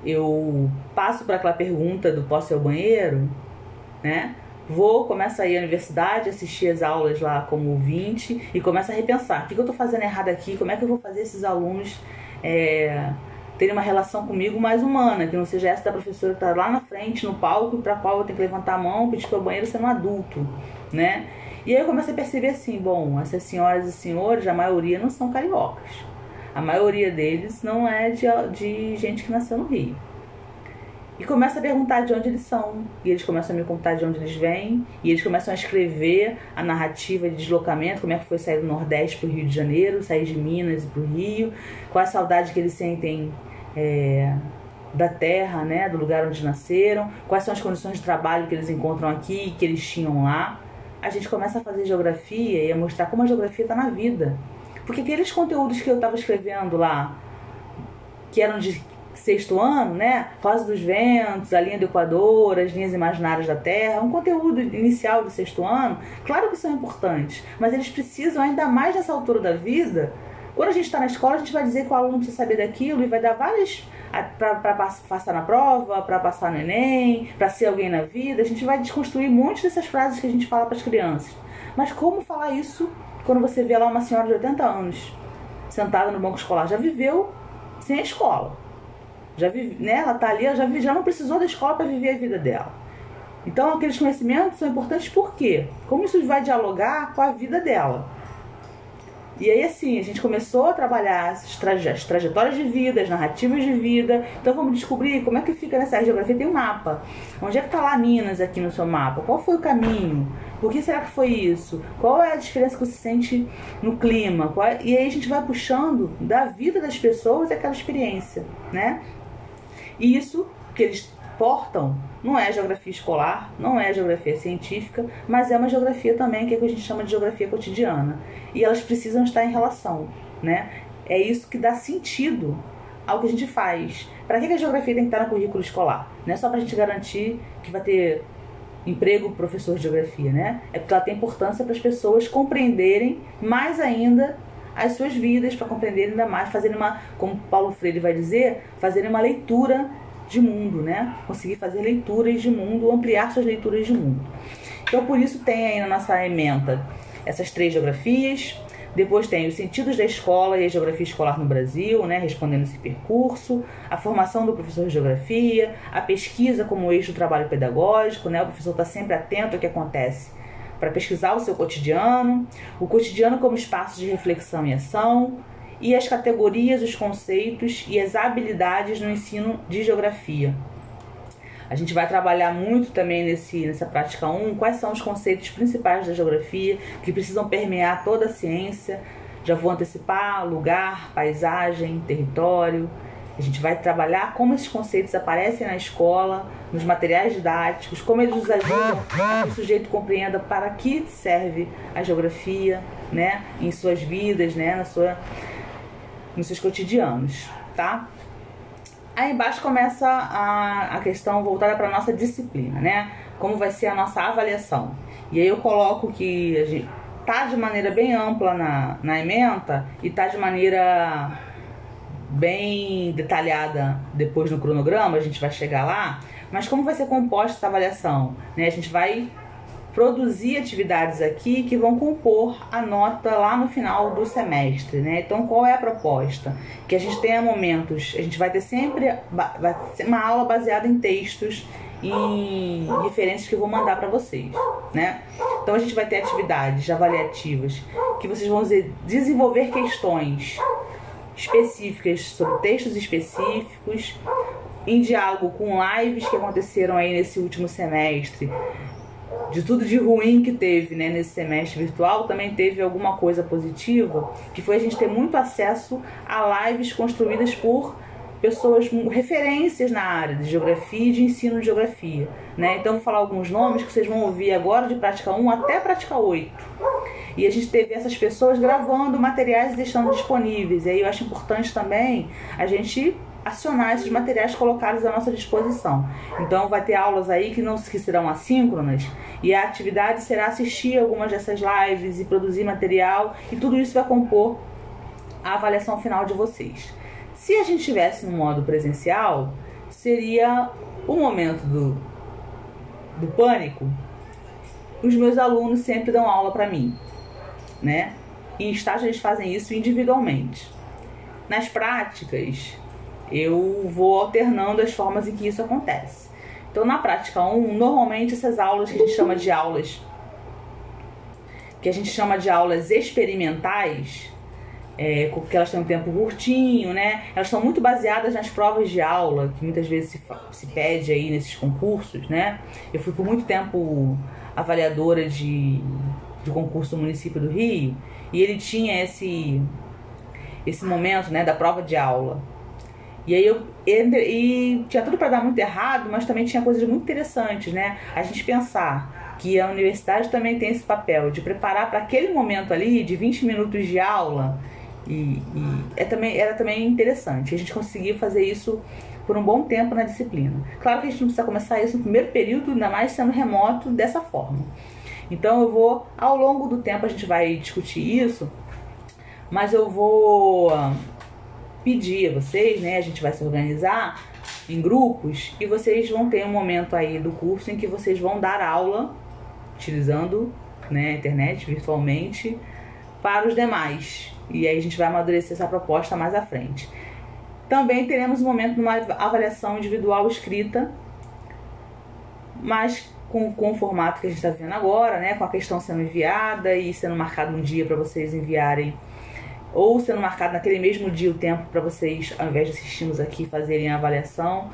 eu passo para aquela pergunta do posso ir ao banheiro, né? Vou, começo a ir à universidade, assistir as aulas lá como ouvinte e começo a repensar: o que, eu estou fazendo errado aqui? Como é que eu vou fazer esses alunos é, terem uma relação comigo mais humana, que não seja essa da professora que está lá na frente, no palco, para qual eu tenho que levantar a mão, pedir para o banheiro sendo um adulto, né? E aí eu comecei a perceber assim: bom, essas senhoras e senhores, a maioria não são cariocas. A maioria deles não é de, de gente que nasceu no Rio. E começa a perguntar de onde eles são. E eles começam a me contar de onde eles vêm. E eles começam a escrever a narrativa de deslocamento, como é que foi sair do Nordeste para o Rio de Janeiro, sair de Minas para o Rio, qual a saudade que eles sentem é, da terra, né, do lugar onde nasceram, quais são as condições de trabalho que eles encontram aqui que eles tinham lá. A gente começa a fazer geografia e a mostrar como a geografia está na vida. Porque aqueles conteúdos que eu estava escrevendo lá, que eram de sexto ano, né? Fase dos Ventos, a linha do Equador, as linhas imaginárias da Terra, um conteúdo inicial do sexto ano, claro que são importantes, mas eles precisam ainda mais nessa altura da vida. Quando a gente está na escola, a gente vai dizer que o aluno precisa saber daquilo e vai dar várias para passar na prova, para passar no Enem, para ser alguém na vida. A gente vai desconstruir muitas dessas frases que a gente fala para as crianças. Mas como falar isso quando você vê lá uma senhora de 80 anos sentada no banco escolar? Já viveu sem a escola já vive, né? Ela tá ali, ela já, já não precisou da escola para viver a vida dela. Então, aqueles conhecimentos são importantes por quê? Como isso vai dialogar com a vida dela. E aí, assim, a gente começou a trabalhar as, traje as trajetórias de vida, as narrativas de vida. Então, vamos descobrir como é que fica nessa geografia. Tem um mapa. Onde é que está lá Minas aqui no seu mapa? Qual foi o caminho? Por que será que foi isso? Qual é a diferença que você sente no clima? É... E aí a gente vai puxando da vida das pessoas aquela experiência, né? E isso que eles portam não é geografia escolar, não é geografia científica, mas é uma geografia também que, é que a gente chama de geografia cotidiana. E elas precisam estar em relação, né? É isso que dá sentido ao que a gente faz. Para que a geografia tem que estar no currículo escolar? Não é só para a gente garantir que vai ter emprego professor de geografia, né? É porque ela tem importância para as pessoas compreenderem mais ainda as suas vidas para compreender ainda mais, fazerem uma, como Paulo Freire vai dizer, fazerem uma leitura de mundo, né? Conseguir fazer leituras de mundo, ampliar suas leituras de mundo. Então, por isso tem aí na nossa ementa essas três geografias. Depois tem os sentidos da escola e a geografia escolar no Brasil, né, respondendo esse percurso, a formação do professor de geografia, a pesquisa como eixo do trabalho pedagógico, né, o professor está sempre atento ao que acontece para pesquisar o seu cotidiano, o cotidiano como espaço de reflexão e ação, e as categorias, os conceitos e as habilidades no ensino de geografia. A gente vai trabalhar muito também nesse, nessa prática 1 quais são os conceitos principais da geografia que precisam permear toda a ciência, Já vou antecipar lugar, paisagem, território. A gente vai trabalhar como esses conceitos aparecem na escola, nos materiais didáticos, como eles nos ajudam a que o sujeito compreenda para que serve a geografia, né, em suas vidas, né, na sua, nos seus cotidianos, tá? Aí embaixo começa a, a questão voltada para nossa disciplina, né? Como vai ser a nossa avaliação. E aí eu coloco que a gente tá de maneira bem ampla na, na ementa e tá de maneira bem detalhada depois no cronograma, a gente vai chegar lá. Mas como vai ser composta essa avaliação? Né? A gente vai produzir atividades aqui que vão compor a nota lá no final do semestre, né? Então, qual é a proposta? Que a gente tenha momentos, a gente vai ter sempre uma aula baseada em textos, em referências que eu vou mandar para vocês, né? Então, a gente vai ter atividades avaliativas que vocês vão desenvolver questões específicas sobre textos específicos, em diálogo com lives que aconteceram aí nesse último semestre, de tudo de ruim que teve né, nesse semestre virtual, também teve alguma coisa positiva, que foi a gente ter muito acesso a lives construídas por pessoas, referências na área de geografia e de ensino de geografia. Né? Então, vou falar alguns nomes que vocês vão ouvir agora de prática 1 até prática 8. E a gente teve essas pessoas gravando materiais e deixando disponíveis. E aí eu acho importante também a gente acionar esses materiais colocados à nossa disposição. Então vai ter aulas aí que não que serão assíncronas e a atividade será assistir algumas dessas lives e produzir material e tudo isso vai compor a avaliação final de vocês. Se a gente tivesse no modo presencial, seria o momento do, do pânico. Os meus alunos sempre dão aula para mim, né? Em estágio eles fazem isso individualmente. Nas práticas, eu vou alternando as formas em que isso acontece. Então, na prática 1, normalmente essas aulas que a gente chama de aulas que a gente chama de aulas experimentais, é, porque elas têm um tempo curtinho, né? Elas são muito baseadas nas provas de aula, que muitas vezes se, se pede aí nesses concursos, né? Eu fui por muito tempo avaliadora de, de concurso do município do Rio, e ele tinha esse, esse momento, né, da prova de aula. E aí eu e tinha tudo para dar muito errado, mas também tinha coisas muito interessantes, né? A gente pensar que a universidade também tem esse papel de preparar para aquele momento ali de 20 minutos de aula e, e é também, era também interessante. A gente conseguiu fazer isso por um bom tempo na disciplina. Claro que a gente não precisa começar isso no primeiro período, ainda mais sendo remoto dessa forma. Então eu vou, ao longo do tempo a gente vai discutir isso, mas eu vou pedir a vocês, né? A gente vai se organizar em grupos e vocês vão ter um momento aí do curso em que vocês vão dar aula utilizando né, a internet virtualmente para os demais. E aí a gente vai amadurecer essa proposta mais à frente. Também teremos um momento de uma avaliação individual escrita, mas com, com o formato que a gente está vendo agora, né? Com a questão sendo enviada e sendo marcado um dia para vocês enviarem ou sendo marcado naquele mesmo dia o tempo para vocês, ao invés de assistirmos aqui, fazerem a avaliação.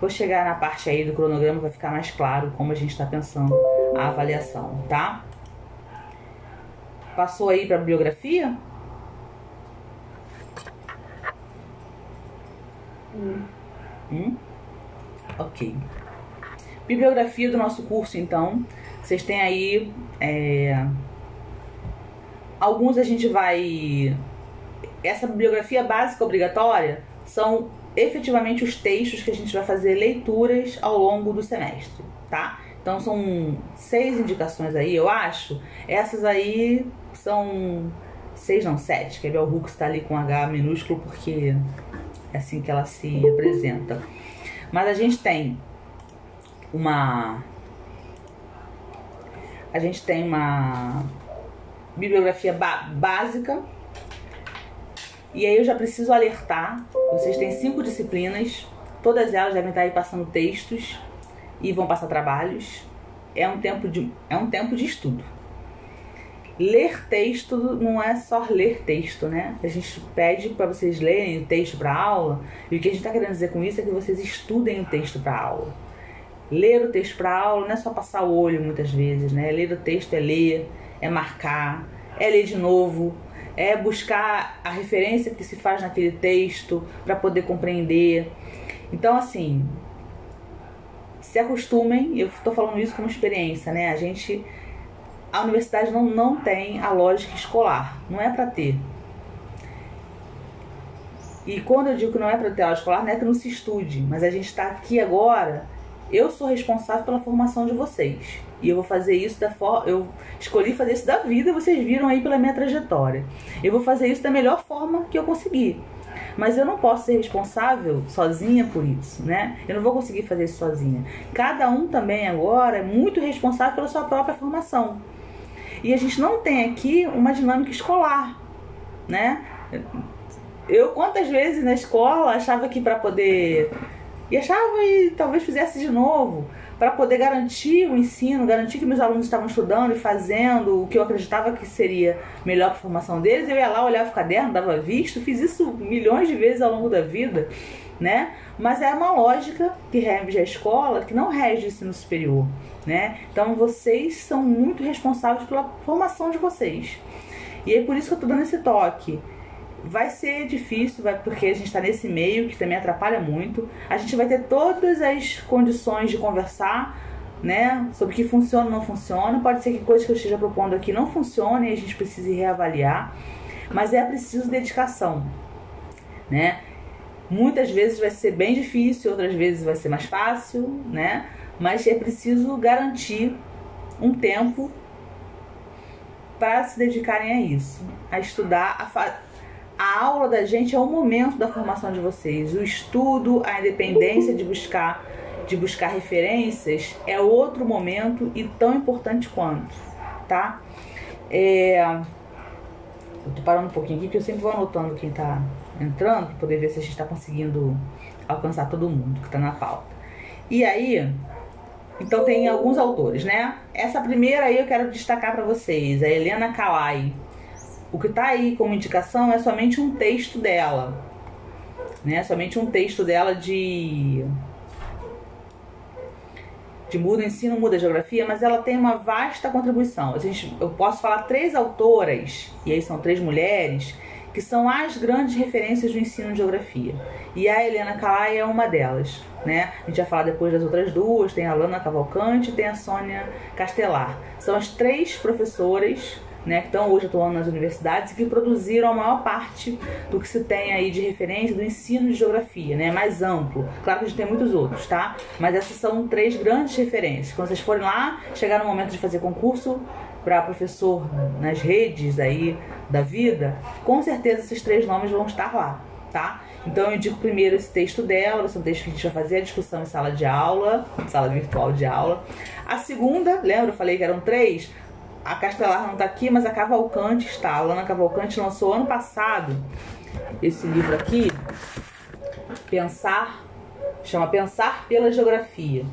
Vou chegar na parte aí do cronograma, vai ficar mais claro como a gente está pensando a avaliação, tá? Passou aí para a bibliografia? Hum. Hum? Ok. Bibliografia do nosso curso, então. Vocês têm aí. É... Alguns a gente vai essa bibliografia básica obrigatória são efetivamente os textos que a gente vai fazer leituras ao longo do semestre, tá? Então são seis indicações aí, eu acho. Essas aí são seis, não, sete, que a Bell Hooks está ali com H minúsculo porque é assim que ela se apresenta. Mas a gente tem uma. A gente tem uma bibliografia básica e aí eu já preciso alertar, vocês têm cinco disciplinas, todas elas devem estar aí passando textos e vão passar trabalhos. É um tempo de, é um tempo de estudo. Ler texto não é só ler texto, né? A gente pede para vocês lerem o texto para aula, e o que a gente está querendo dizer com isso é que vocês estudem o texto para aula. Ler o texto para aula não é só passar o olho muitas vezes, né? Ler o texto é ler, é marcar, é ler de novo, é buscar a referência que se faz naquele texto para poder compreender. Então, assim, se acostumem, eu estou falando isso como experiência, né? A gente, a universidade não, não tem a lógica escolar, não é para ter. E quando eu digo que não é para ter aula escolar, não é que não se estude, mas a gente está aqui agora. Eu sou responsável pela formação de vocês. E eu vou fazer isso da forma. Eu escolhi fazer isso da vida, vocês viram aí pela minha trajetória. Eu vou fazer isso da melhor forma que eu conseguir. Mas eu não posso ser responsável sozinha por isso, né? Eu não vou conseguir fazer isso sozinha. Cada um também agora é muito responsável pela sua própria formação. E a gente não tem aqui uma dinâmica escolar, né? Eu quantas vezes na escola achava que para poder e achava e talvez fizesse de novo para poder garantir o ensino, garantir que meus alunos estavam estudando e fazendo o que eu acreditava que seria melhor para a formação deles. Eu ia lá, olhava o caderno, dava visto, fiz isso milhões de vezes ao longo da vida, né? Mas é uma lógica que rege a escola, que não rege o ensino superior, né? Então vocês são muito responsáveis pela formação de vocês. E é por isso que eu estou dando esse toque vai ser difícil, vai, porque a gente está nesse meio que também atrapalha muito. A gente vai ter todas as condições de conversar, né, sobre o que funciona ou não funciona. Pode ser que coisas que eu esteja propondo aqui não funcionem e a gente precise reavaliar, mas é preciso dedicação, né? Muitas vezes vai ser bem difícil, outras vezes vai ser mais fácil, né? Mas é preciso garantir um tempo para se dedicarem a isso, a estudar, a a aula da gente é o momento da formação de vocês. O estudo, a independência de buscar de buscar referências é outro momento e tão importante quanto, tá? É... Eu tô parando um pouquinho aqui, porque eu sempre vou anotando quem tá entrando, para poder ver se a gente está conseguindo alcançar todo mundo que está na pauta. E aí, então tem alguns autores, né? Essa primeira aí eu quero destacar para vocês, a Helena Kalai. O que está aí como indicação é somente um texto dela, né? Somente um texto dela de de muda ensino, muda geografia, mas ela tem uma vasta contribuição. A gente, eu posso falar três autoras, e aí são três mulheres, que são as grandes referências do ensino de geografia. E a Helena Calai é uma delas. Né? A gente vai falar depois das outras duas, tem a Lana Cavalcante e tem a Sônia Castelar. São as três professoras né, que estão hoje atuando nas universidades e que produziram a maior parte do que se tem aí de referência do ensino de geografia, né, mais amplo. Claro que a gente tem muitos outros, tá? Mas essas são três grandes referências. Quando vocês forem lá, chegar no momento de fazer concurso para professor nas redes aí da vida, com certeza esses três nomes vão estar lá, tá? Então eu indico primeiro esse texto dela, esse é um texto que a gente vai fazer a discussão em sala de aula, sala virtual de aula. A segunda, lembra, eu falei que eram três? A Castelar não está aqui, mas a Cavalcante está. A Lana Cavalcante lançou ano passado esse livro aqui, Pensar, chama Pensar pela Geografia.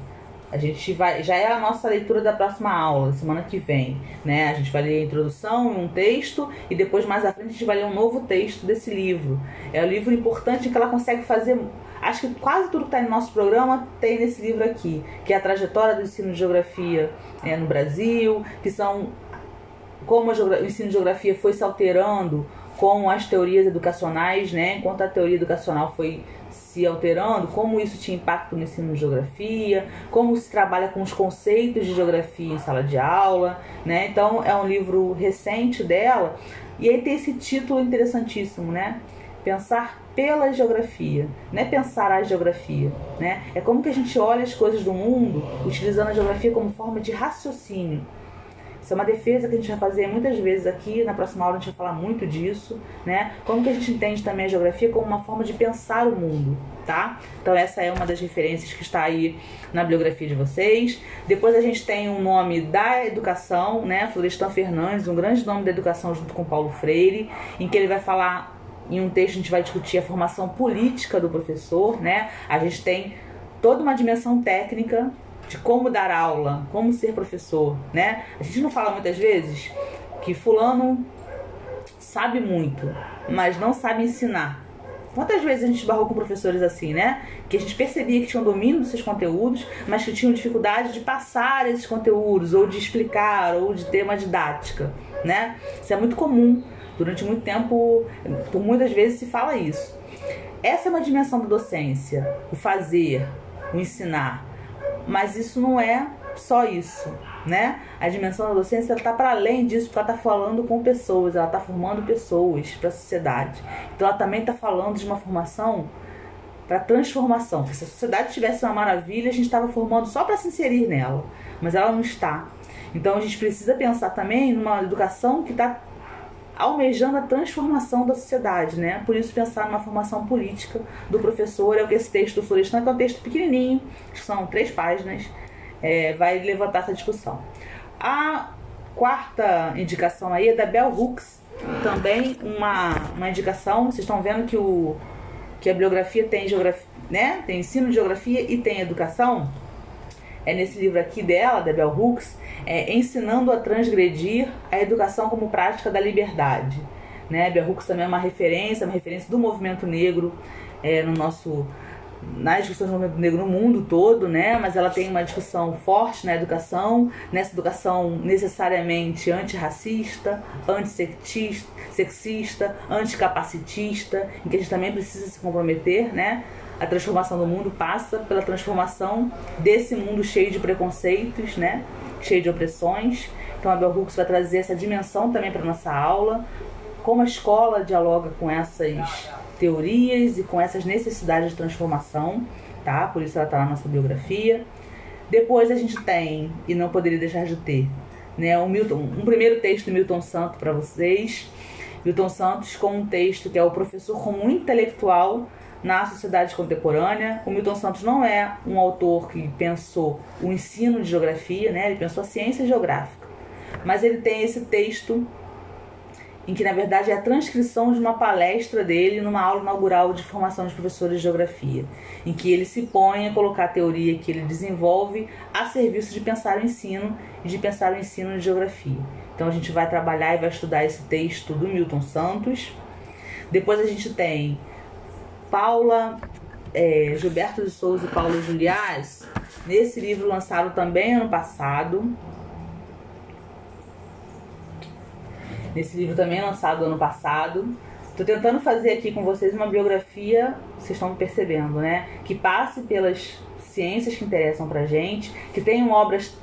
A gente vai, já é a nossa leitura da próxima aula, semana que vem, né? A gente vai ler a introdução e um texto e depois mais à frente a gente vai ler um novo texto desse livro. É um livro importante que ela consegue fazer Acho que quase tudo que está no nosso programa tem nesse livro aqui, que é a trajetória do ensino de geografia é, no Brasil, que são como o ensino de geografia foi se alterando com as teorias educacionais, né? Enquanto a teoria educacional foi se alterando, como isso tinha impacto no ensino de geografia, como se trabalha com os conceitos de geografia em sala de aula, né? Então é um livro recente dela e aí tem esse título interessantíssimo, né? Pensar pela geografia, não é pensar a geografia, né? É como que a gente olha as coisas do mundo utilizando a geografia como forma de raciocínio. Isso é uma defesa que a gente vai fazer muitas vezes aqui, na próxima aula a gente vai falar muito disso, né? Como que a gente entende também a geografia como uma forma de pensar o mundo, tá? Então essa é uma das referências que está aí na bibliografia de vocês. Depois a gente tem um nome da educação, né? Florestan Fernandes, um grande nome da educação junto com Paulo Freire, em que ele vai falar em um texto a gente vai discutir a formação política do professor, né? A gente tem toda uma dimensão técnica de como dar aula, como ser professor, né? A gente não fala muitas vezes que fulano sabe muito, mas não sabe ensinar. Quantas vezes a gente barrou com professores assim, né? Que a gente percebia que tinham domínio dos seus conteúdos, mas que tinham dificuldade de passar esses conteúdos, ou de explicar, ou de ter uma didática, né? Isso é muito comum Durante muito tempo, por muitas vezes se fala isso. Essa é uma dimensão da docência, o fazer, o ensinar. Mas isso não é só isso, né? A dimensão da docência está para além disso, porque ela está falando com pessoas, ela está formando pessoas para a sociedade. Então ela também está falando de uma formação para transformação. Porque se a sociedade tivesse uma maravilha, a gente estava formando só para se inserir nela, mas ela não está. Então a gente precisa pensar também numa educação que está almejando a transformação da sociedade, né? Por isso pensar numa formação política do professor é o que esse texto do Florestan, que é um texto pequenininho, que são três páginas, é, vai levantar essa discussão. A quarta indicação aí é da Bell Hooks, também uma, uma indicação, vocês estão vendo que, o, que a bibliografia tem geografia, né? Tem ensino de geografia e tem educação. É nesse livro aqui dela, da Bell Hooks, é, ensinando a transgredir a educação como prática da liberdade. Né? Bell Hooks também é uma referência, uma referência do movimento negro é, no nosso nas discussões do movimento negro no mundo todo, né? Mas ela tem uma discussão forte na educação, nessa educação necessariamente antirracista, antissexista, anticapacitista, em que a gente também precisa se comprometer, né? A transformação do mundo passa pela transformação desse mundo cheio de preconceitos, né? Cheio de opressões. Então a Bell Hooks vai trazer essa dimensão também para nossa aula, como a escola dialoga com essas teorias e com essas necessidades de transformação, tá? Por isso ela está na nossa biografia. Depois a gente tem, e não poderia deixar de ter, né, um, Milton, um primeiro texto do Milton Santos para vocês. Milton Santos com um texto que é o professor como intelectual na sociedade contemporânea. O Milton Santos não é um autor que pensou o ensino de geografia, né? Ele pensou a ciência geográfica. Mas ele tem esse texto em que na verdade é a transcrição de uma palestra dele numa aula inaugural de formação de professores de geografia, em que ele se põe a colocar a teoria que ele desenvolve a serviço de pensar o ensino e de pensar o ensino de geografia. Então a gente vai trabalhar e vai estudar esse texto do Milton Santos. Depois a gente tem Paula, é, Gilberto de Souza e Paulo Juliás, nesse livro lançado também ano passado, nesse livro também lançado ano passado. Estou tentando fazer aqui com vocês uma biografia, vocês estão percebendo, né? Que passe pelas ciências que interessam pra gente, que tenham obras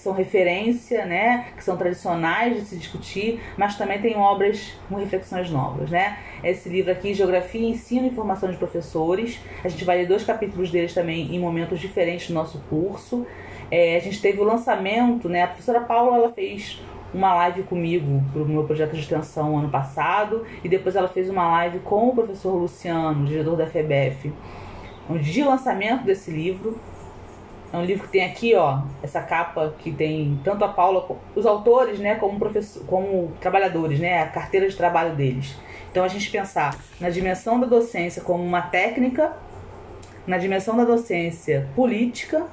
são referência, né, que são tradicionais de se discutir, mas também tem obras com reflexões novas, né? Esse livro aqui, Geografia, Ensino e Formação de Professores, a gente vai ler dois capítulos deles também em momentos diferentes do nosso curso. É, a gente teve o lançamento, né? A professora Paula ela fez uma live comigo pro meu projeto de extensão ano passado e depois ela fez uma live com o professor Luciano, diretor da FEBEF, de lançamento desse livro. É um livro que tem aqui, ó, essa capa que tem tanto a Paula, os autores, né, como professor, como trabalhadores, né, a carteira de trabalho deles. Então a gente pensar na dimensão da docência como uma técnica, na dimensão da docência política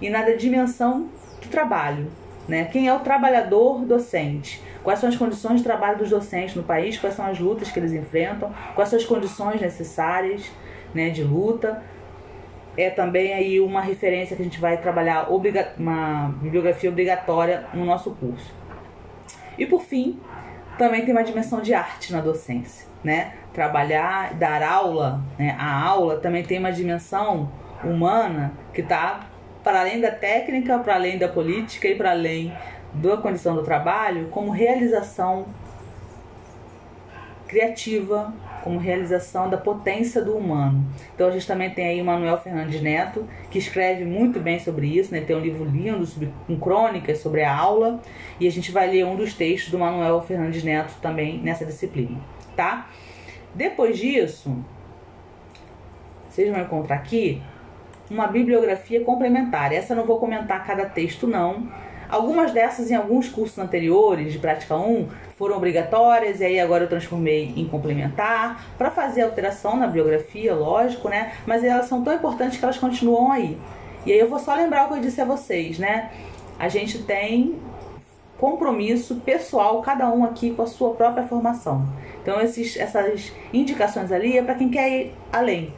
e na dimensão do trabalho, né? Quem é o trabalhador docente? Quais são as condições de trabalho dos docentes no país? Quais são as lutas que eles enfrentam? Quais são as condições necessárias né, de luta? É também aí uma referência que a gente vai trabalhar, uma bibliografia obrigatória no nosso curso. E por fim, também tem uma dimensão de arte na docência, né? Trabalhar, dar aula, né? a aula também tem uma dimensão humana que está para além da técnica, para além da política e para além da condição do trabalho, como realização criativa, como realização da potência do humano. Então a gente também tem aí o Manuel Fernandes Neto, que escreve muito bem sobre isso, né? tem um livro lindo sobre, com crônicas sobre a aula, e a gente vai ler um dos textos do Manuel Fernandes Neto também nessa disciplina, tá? Depois disso, vocês vão encontrar aqui uma bibliografia complementar. Essa eu não vou comentar cada texto, não. Algumas dessas, em alguns cursos anteriores de Prática 1, foram obrigatórias, e aí agora eu transformei em complementar, para fazer alteração na bibliografia, lógico, né? Mas elas são tão importantes que elas continuam aí. E aí eu vou só lembrar o que eu disse a vocês, né? A gente tem compromisso pessoal, cada um aqui com a sua própria formação. Então, esses, essas indicações ali é para quem quer ir além,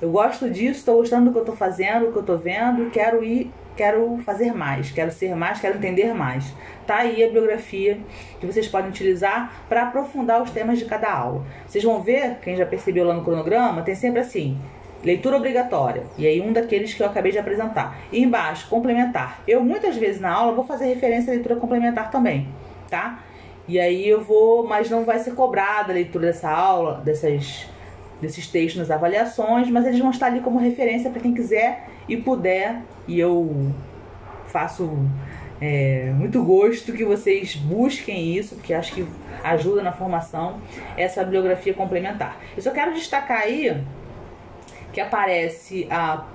eu gosto disso, estou gostando do que eu estou fazendo, do que eu estou vendo, quero ir, quero fazer mais, quero ser mais, quero entender mais. Tá aí a bibliografia que vocês podem utilizar para aprofundar os temas de cada aula. Vocês vão ver, quem já percebeu lá no cronograma, tem sempre assim, leitura obrigatória. E aí um daqueles que eu acabei de apresentar. E embaixo, complementar. Eu muitas vezes na aula vou fazer referência à leitura complementar também, tá? E aí eu vou, mas não vai ser cobrada a leitura dessa aula, dessas desses textos nas avaliações, mas eles vão estar ali como referência para quem quiser e puder. E eu faço é, muito gosto que vocês busquem isso, porque acho que ajuda na formação essa bibliografia complementar. Eu só quero destacar aí que aparece a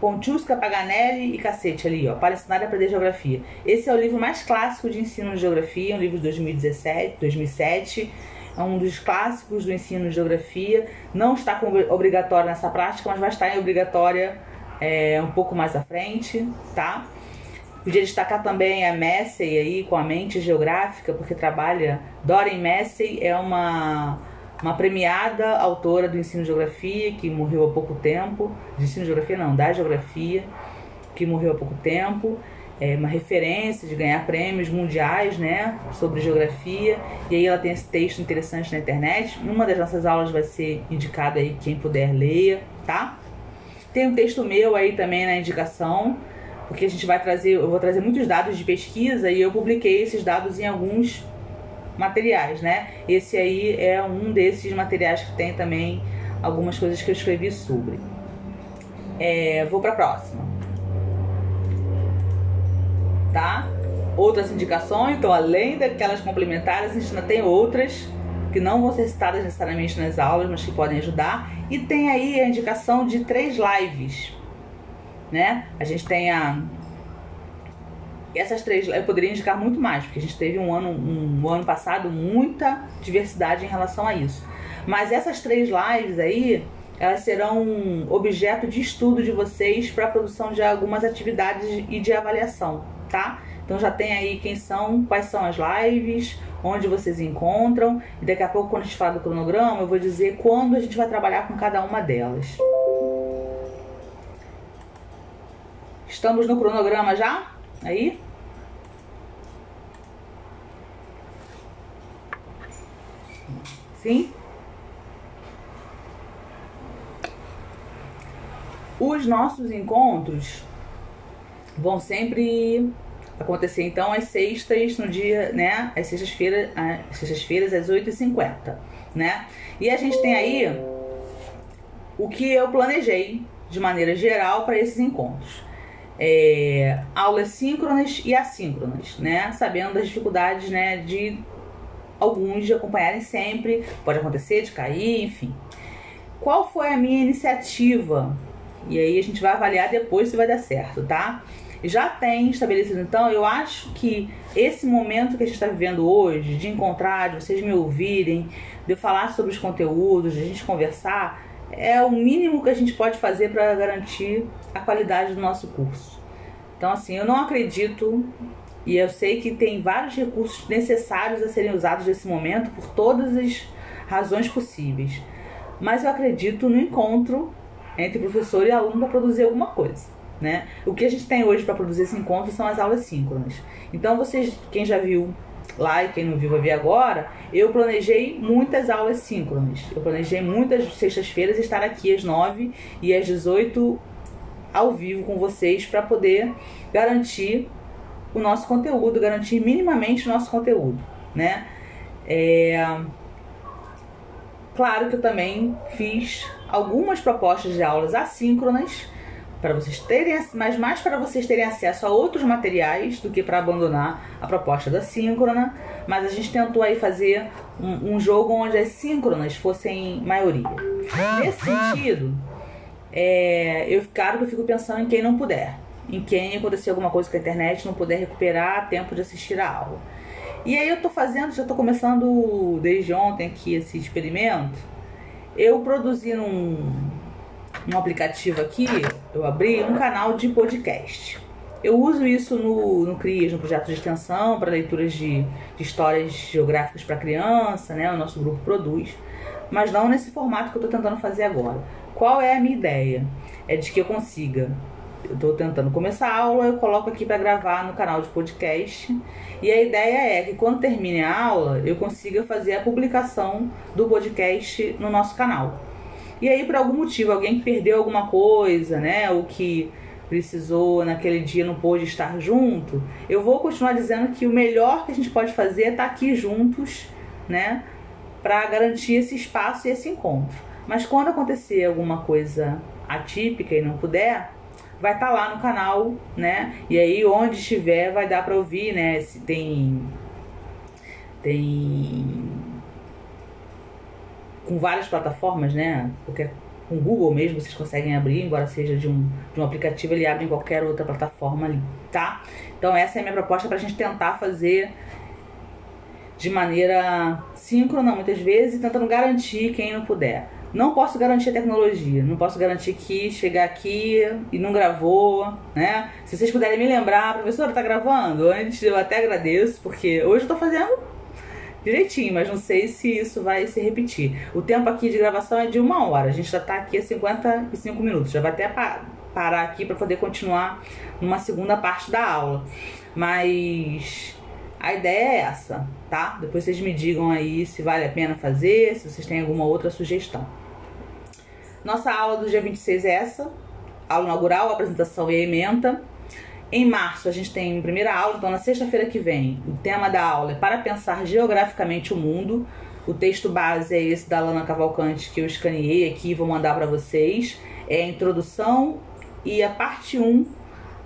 Pontiusca Paganelli e Cacete ali, ó, para Geografia. Esse é o livro mais clássico de ensino de geografia, um livro de 2017, 2007 é um dos clássicos do ensino de geografia. Não está como obrigatório nessa prática, mas vai estar em obrigatória é, um pouco mais à frente, tá? Podia destacar também a Massey aí com a mente geográfica, porque trabalha. Doreen Massey é uma, uma premiada autora do ensino de geografia que morreu há pouco tempo. De ensino de geografia, não, da geografia, que morreu há pouco tempo é, uma referência de ganhar prêmios mundiais, né, sobre geografia. E aí ela tem esse texto interessante na internet. Uma das nossas aulas vai ser indicada aí quem puder leia, tá? Tem um texto meu aí também na indicação, porque a gente vai trazer, eu vou trazer muitos dados de pesquisa e eu publiquei esses dados em alguns materiais, né? Esse aí é um desses materiais que tem também algumas coisas que eu escrevi sobre. É, vou para a próxima tá? Outras indicações, então além daquelas complementares, a gente ainda tem outras que não vão ser citadas necessariamente nas aulas, mas que podem ajudar. E tem aí a indicação de três lives, né? A gente tem a essas três, eu poderia indicar muito mais, porque a gente teve um ano, um, um ano passado muita diversidade em relação a isso. Mas essas três lives aí, elas serão objeto de estudo de vocês para a produção de algumas atividades e de avaliação tá? Então já tem aí quem são, quais são as lives, onde vocês encontram. E daqui a pouco, quando a gente fala do cronograma, eu vou dizer quando a gente vai trabalhar com cada uma delas. Estamos no cronograma já? Aí? Sim? Os nossos encontros vão sempre acontecer então às sextas no dia, né? Às sextas-feiras, às sextas-feiras às 8h50, né? E a gente tem aí o que eu planejei de maneira geral para esses encontros. É, aulas síncronas e assíncronas, né? Sabendo das dificuldades, né, de alguns de acompanharem sempre, pode acontecer de cair, enfim. Qual foi a minha iniciativa? E aí a gente vai avaliar depois se vai dar certo, tá? Já tem estabelecido. Então, eu acho que esse momento que a gente está vivendo hoje, de encontrar, de vocês me ouvirem, de eu falar sobre os conteúdos, de a gente conversar, é o mínimo que a gente pode fazer para garantir a qualidade do nosso curso. Então, assim, eu não acredito e eu sei que tem vários recursos necessários a serem usados nesse momento por todas as razões possíveis. Mas eu acredito no encontro entre professor e aluno para produzir alguma coisa. Né? O que a gente tem hoje para produzir esse encontro são as aulas síncronas. Então, vocês, quem já viu lá e quem não viu vai ver agora, eu planejei muitas aulas síncronas. Eu planejei muitas sextas-feiras estar aqui às 9 e às 18 ao vivo com vocês para poder garantir o nosso conteúdo, garantir minimamente o nosso conteúdo, né? É... Claro que eu também fiz algumas propostas de aulas assíncronas para vocês terem, mas mais para vocês terem acesso a outros materiais do que para abandonar a proposta da síncrona. Mas a gente tentou aí fazer um, um jogo onde as síncronas fossem maioria. Nesse sentido, é, eu claro que eu fico pensando em quem não puder, em quem acontecer alguma coisa com a internet não puder recuperar tempo de assistir a aula. E aí eu tô fazendo, já tô começando desde ontem aqui esse experimento. Eu produzi num um aplicativo aqui, eu abri um canal de podcast. Eu uso isso no, no CRIAS, no projeto de extensão, para leituras de, de histórias geográficas para criança, né? O nosso grupo produz. Mas não nesse formato que eu estou tentando fazer agora. Qual é a minha ideia? É de que eu consiga eu estou tentando começar a aula, eu coloco aqui para gravar no canal de podcast. E a ideia é que quando termine a aula, eu consiga fazer a publicação do podcast no nosso canal. E aí, por algum motivo, alguém que perdeu alguma coisa, né, ou que precisou naquele dia não pôde estar junto, eu vou continuar dizendo que o melhor que a gente pode fazer é estar tá aqui juntos, né, para garantir esse espaço e esse encontro. Mas quando acontecer alguma coisa atípica e não puder, vai estar tá lá no canal, né? E aí onde estiver vai dar para ouvir, né? Se tem tem com várias plataformas, né? Porque com o Google mesmo vocês conseguem abrir, embora seja de um, de um aplicativo, ele abre em qualquer outra plataforma ali, tá? Então essa é a minha proposta para a gente tentar fazer de maneira síncrona muitas vezes, tentando garantir quem não puder. Não posso garantir a tecnologia, não posso garantir que chegar aqui e não gravou, né? Se vocês puderem me lembrar, a professora tá gravando? Antes eu até agradeço, porque hoje eu tô fazendo direitinho, mas não sei se isso vai se repetir. O tempo aqui de gravação é de uma hora, a gente já tá aqui a 55 minutos, já vai até parar aqui para poder continuar numa segunda parte da aula. Mas a ideia é essa, tá? Depois vocês me digam aí se vale a pena fazer, se vocês têm alguma outra sugestão. Nossa aula do dia 26 é essa, aula inaugural, apresentação e ementa. Em março a gente tem primeira aula, então na sexta-feira que vem, o tema da aula é para pensar geograficamente o mundo. O texto base é esse da Lana Cavalcante que eu escaneei aqui e vou mandar para vocês. É a introdução e a parte 1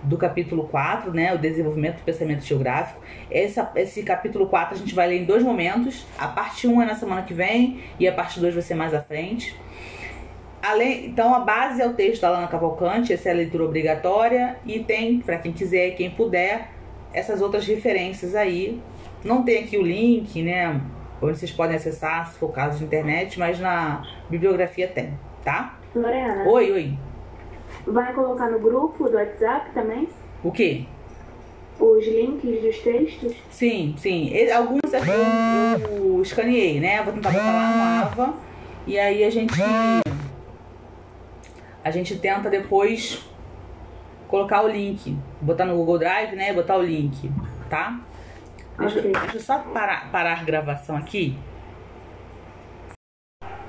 do capítulo 4, né, o desenvolvimento do pensamento geográfico. Essa, esse capítulo 4 a gente vai ler em dois momentos. A parte 1 é na semana que vem e a parte 2 vai ser mais à frente. Além, então a base é o texto da Lana Cavalcante, essa é a leitura obrigatória e tem, para quem quiser, quem puder, essas outras referências aí. Não tem aqui o link, né, onde vocês podem acessar, se for caso de internet, mas na bibliografia tem, tá? Lorena. Oi, oi. Vai colocar no grupo do WhatsApp também? O quê? Os links dos textos? Sim, sim. Alguns eu, eu escaneei, né? Vou tentar botar lá no Ava. E aí a gente a gente tenta depois colocar o link, botar no Google Drive, né? Botar o link, tá? Deixa, okay. deixa eu só parar, parar a gravação aqui.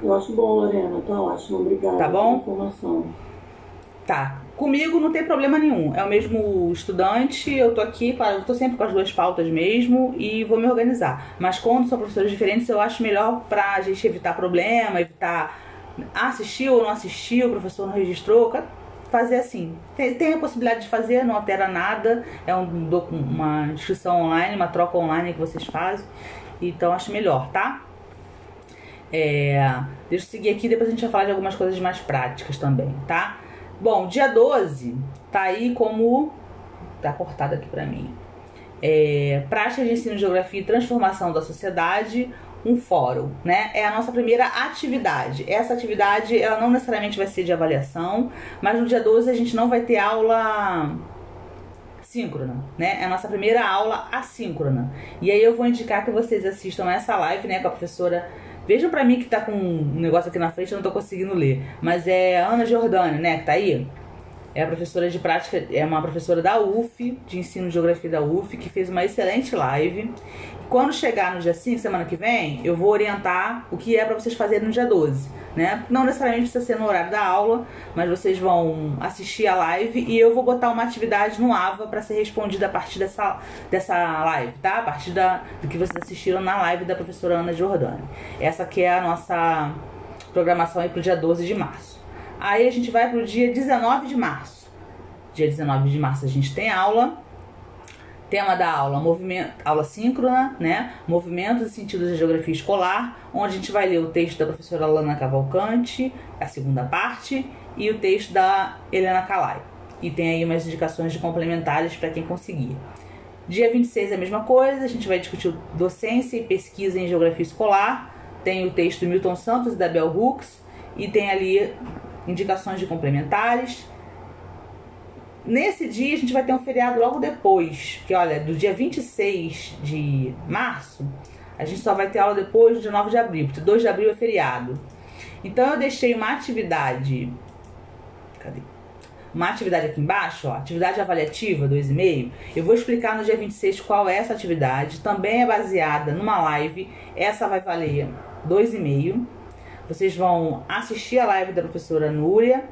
Eu acho bom, Lorena, tá ótimo, obrigada tá bom? informação. Tá. Comigo não tem problema nenhum. É o mesmo estudante, eu tô aqui, claro, eu tô sempre com as duas pautas mesmo e vou me organizar. Mas quando são professores diferentes, eu acho melhor pra gente evitar problema, evitar assistiu ou não assistiu, o professor não registrou, fazer assim. Tem, tem, a possibilidade de fazer, não altera nada, é um, uma inscrição online, uma troca online que vocês fazem, então acho melhor, tá? É, deixa eu seguir aqui, depois a gente vai falar de algumas coisas mais práticas também, tá? Bom, dia 12 tá aí como. Tá cortado aqui pra mim. É, de ensino geografia e transformação da sociedade, um fórum, né? É a nossa primeira atividade. Essa atividade, ela não necessariamente vai ser de avaliação, mas no dia 12 a gente não vai ter aula síncrona, né? É a nossa primeira aula assíncrona. E aí eu vou indicar que vocês assistam essa live, né, com a professora Vejam para mim que tá com um negócio aqui na frente, eu não tô conseguindo ler. Mas é Ana Giordani, né, que tá aí. É a professora de prática, é uma professora da UF, de ensino de geografia da UF, que fez uma excelente live. Quando chegar no dia 5, semana que vem, eu vou orientar o que é para vocês fazerem no dia 12, né? Não necessariamente precisa ser no horário da aula, mas vocês vão assistir a live e eu vou botar uma atividade no AVA para ser respondida a partir dessa, dessa live, tá? A partir da, do que vocês assistiram na live da professora Ana Giordani. Essa que é a nossa programação aí pro dia 12 de março. Aí a gente vai pro dia 19 de março. Dia 19 de março a gente tem aula Tema da aula, movimento, aula síncrona, né? Movimentos e sentidos da geografia escolar, onde a gente vai ler o texto da professora Lana Cavalcante, a segunda parte, e o texto da Helena Calai. E tem aí umas indicações de complementares para quem conseguir. Dia 26 é a mesma coisa, a gente vai discutir docência e pesquisa em geografia escolar. Tem o texto do Milton Santos e da Bell Hooks, e tem ali indicações de complementares Nesse dia a gente vai ter um feriado logo depois, que olha, do dia 26 de março, a gente só vai ter aula depois do dia 9 de abril, porque 2 de abril é feriado. Então eu deixei uma atividade. Cadê? Uma atividade aqui embaixo, ó, atividade avaliativa 2,5. Eu vou explicar no dia 26 qual é essa atividade. Também é baseada numa live. Essa vai valer 2,5. Vocês vão assistir a live da professora Núria.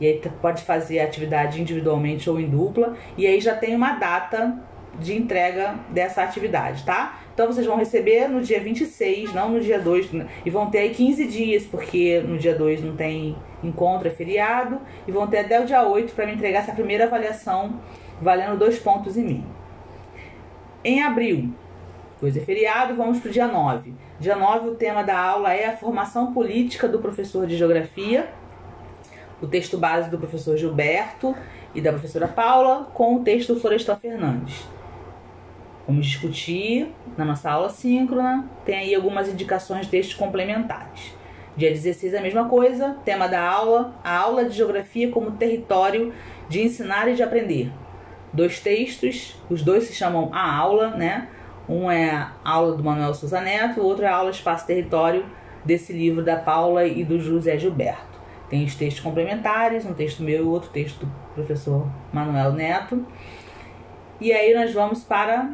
E aí pode fazer a atividade individualmente ou em dupla. E aí já tem uma data de entrega dessa atividade, tá? Então vocês vão receber no dia 26, não no dia 2, e vão ter aí 15 dias, porque no dia 2 não tem encontro, é feriado, e vão ter até o dia 8 para me entregar essa primeira avaliação valendo dois pontos em mim. Em abril, coisa é feriado, vamos para o dia 9. Dia 9, o tema da aula é a formação política do professor de geografia, o texto base do professor Gilberto e da professora Paula, com o texto do Florestal Fernandes. Vamos discutir na nossa aula síncrona, tem aí algumas indicações de textos complementares. Dia 16 a mesma coisa, tema da aula, a aula de geografia como território de ensinar e de aprender. Dois textos, os dois se chamam a aula, né? Um é a aula do Manuel Souza Neto, o outro é a aula Espaço Território, desse livro da Paula e do José Gilberto. Tem os textos complementares, um texto meu e outro texto do professor Manuel Neto. E aí nós vamos para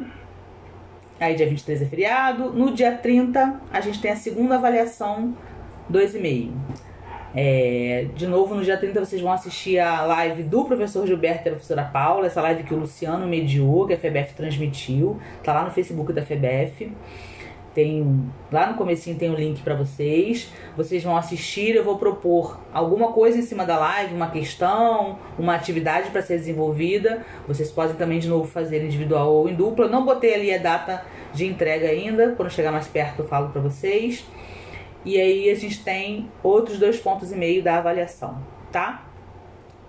Aí dia 23 é feriado. No dia 30, a gente tem a segunda avaliação 2,5. É, de novo, no dia 30 vocês vão assistir a live do professor Gilberto e da professora Paula, essa live que o Luciano mediou, que a FEBEF transmitiu, tá lá no Facebook da FEBEF. Tem lá no comecinho tem o um link para vocês. Vocês vão assistir, eu vou propor alguma coisa em cima da live, uma questão, uma atividade para ser desenvolvida. Vocês podem também de novo fazer individual ou em dupla. Não botei ali a data de entrega ainda, quando chegar mais perto eu falo para vocês. E aí a gente tem outros dois pontos e meio da avaliação, tá?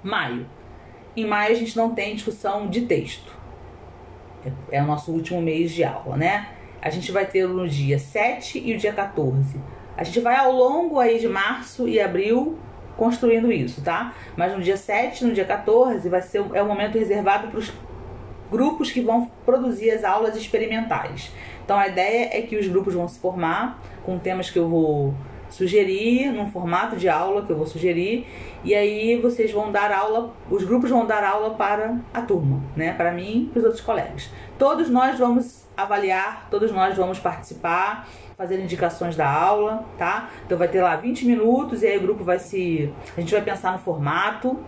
Maio. Em maio a gente não tem discussão de texto. É, é o nosso último mês de aula, né? A gente vai ter no dia 7 e o dia 14. A gente vai ao longo aí de março e abril construindo isso, tá? Mas no dia 7 e no dia 14 vai ser é o momento reservado para os grupos que vão produzir as aulas experimentais. Então a ideia é que os grupos vão se formar com temas que eu vou sugerir, num formato de aula que eu vou sugerir, e aí vocês vão dar aula, os grupos vão dar aula para a turma, né? Para mim e para os outros colegas. Todos nós vamos avaliar, todos nós vamos participar, fazer indicações da aula, tá? Então vai ter lá 20 minutos e aí o grupo vai se. A gente vai pensar no formato.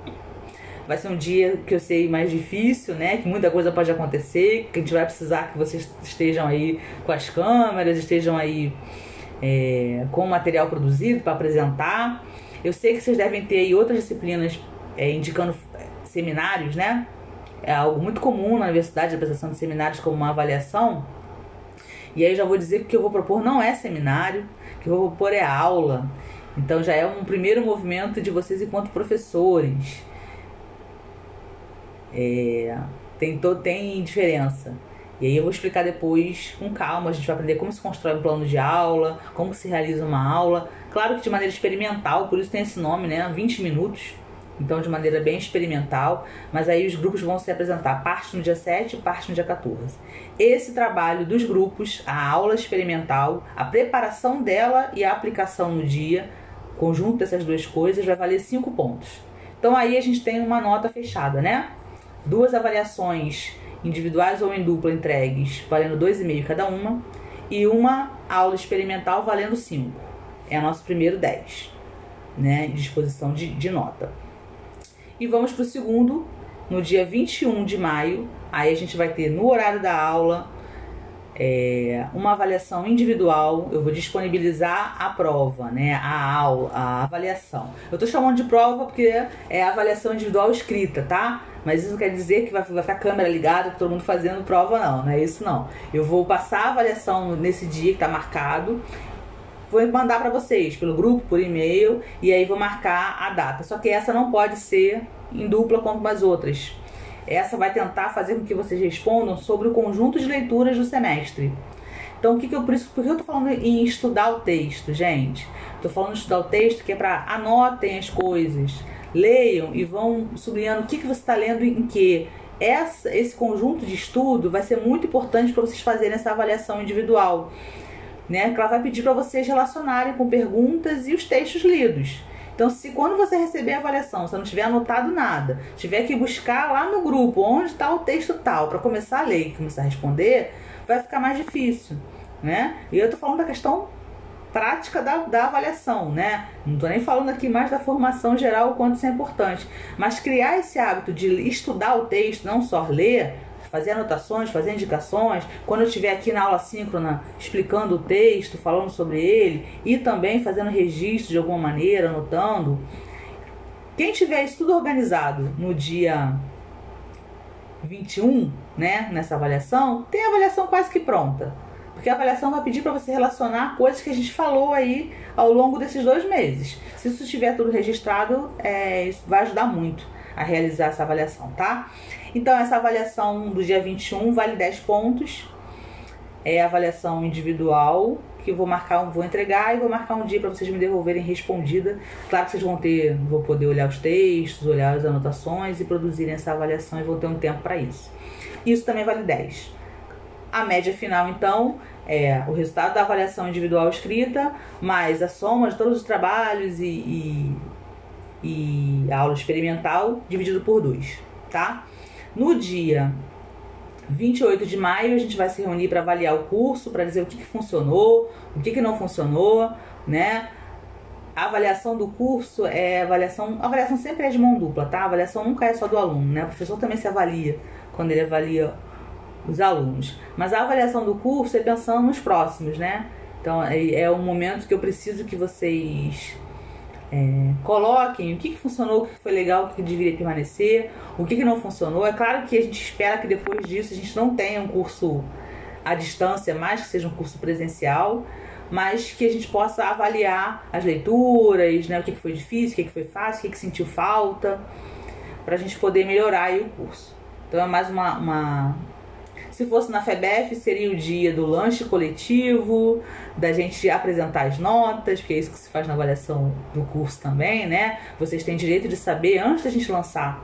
Vai ser um dia que eu sei mais difícil, né? Que muita coisa pode acontecer, que a gente vai precisar que vocês estejam aí com as câmeras, estejam aí é, com o material produzido para apresentar. Eu sei que vocês devem ter aí outras disciplinas é, indicando seminários, né? é algo muito comum na universidade, a apresentação de seminários como uma avaliação. E aí já vou dizer que o que eu vou propor não é seminário, o que eu vou propor é aula. Então já é um primeiro movimento de vocês enquanto professores. É, tem, tem diferença. E aí eu vou explicar depois com calma, a gente vai aprender como se constrói um plano de aula, como se realiza uma aula. Claro que de maneira experimental, por isso tem esse nome, né? 20 minutos então, de maneira bem experimental, mas aí os grupos vão se apresentar parte no dia 7 e parte no dia 14. Esse trabalho dos grupos, a aula experimental, a preparação dela e a aplicação no dia, conjunto dessas duas coisas, vai valer 5 pontos. Então, aí a gente tem uma nota fechada, né? Duas avaliações individuais ou em dupla entregues, valendo 2,5 cada uma, e uma aula experimental valendo 5. É o nosso primeiro 10, né? Disposição de, de nota. E vamos para o segundo, no dia 21 de maio. Aí a gente vai ter no horário da aula é, uma avaliação individual. Eu vou disponibilizar a prova, né? A aula, a avaliação. Eu tô chamando de prova porque é avaliação individual escrita, tá? Mas isso não quer dizer que vai, vai ficar câmera ligada, todo mundo fazendo prova, não, não é isso não. Eu vou passar a avaliação nesse dia que tá marcado vou mandar para vocês pelo grupo, por e-mail, e aí vou marcar a data. Só que essa não pode ser em dupla como as outras. Essa vai tentar fazer com que vocês respondam sobre o conjunto de leituras do semestre. Então, o que, que eu por por que eu tô falando em estudar o texto, gente? Tô falando em estudar o texto que é para anotem as coisas, leiam e vão sublinhando o que, que você está lendo em que. Essa, esse conjunto de estudo vai ser muito importante para vocês fazerem essa avaliação individual né? Ela vai pedir para vocês relacionarem com perguntas e os textos lidos. Então, se quando você receber a avaliação, você não tiver anotado nada, tiver que buscar lá no grupo onde está o texto tal para começar a ler e começar a responder, vai ficar mais difícil, né? E eu tô falando da questão prática da, da avaliação, né? Não tô nem falando aqui mais da formação geral, o quanto isso é importante. Mas criar esse hábito de estudar o texto, não só ler, fazer anotações, fazer indicações. Quando eu estiver aqui na aula síncrona explicando o texto, falando sobre ele e também fazendo registro de alguma maneira, anotando. Quem tiver isso tudo organizado no dia 21, né, nessa avaliação, tem a avaliação quase que pronta. Porque a avaliação vai pedir para você relacionar coisas que a gente falou aí ao longo desses dois meses. Se isso estiver tudo registrado, é, isso vai ajudar muito a realizar essa avaliação, tá? Então, essa avaliação do dia 21 vale 10 pontos. É avaliação individual, que vou marcar, vou entregar e vou marcar um dia para vocês me devolverem respondida. Claro que vocês vão ter, vou poder olhar os textos, olhar as anotações e produzirem essa avaliação e vão ter um tempo para isso. Isso também vale 10. A média final, então, é o resultado da avaliação individual escrita, mais a soma de todos os trabalhos e, e, e a aula experimental dividido por 2, tá? No dia 28 de maio, a gente vai se reunir para avaliar o curso, para dizer o que, que funcionou, o que, que não funcionou, né? A avaliação do curso é avaliação. A avaliação sempre é de mão dupla, tá? A avaliação nunca é só do aluno, né? O professor também se avalia quando ele avalia os alunos. Mas a avaliação do curso é pensando nos próximos, né? Então é, é um momento que eu preciso que vocês é, coloquem o que, que funcionou, o que foi legal, o que deveria permanecer, o que, que não funcionou. É claro que a gente espera que depois disso a gente não tenha um curso à distância, mais que seja um curso presencial, mas que a gente possa avaliar as leituras, né, o que, que foi difícil, o que, que foi fácil, o que, que sentiu falta, para a gente poder melhorar o curso. Então é mais uma, uma se fosse na FEBEF, seria o dia do lanche coletivo, da gente apresentar as notas, porque é isso que se faz na avaliação do curso também, né? Vocês têm direito de saber, antes da gente lançar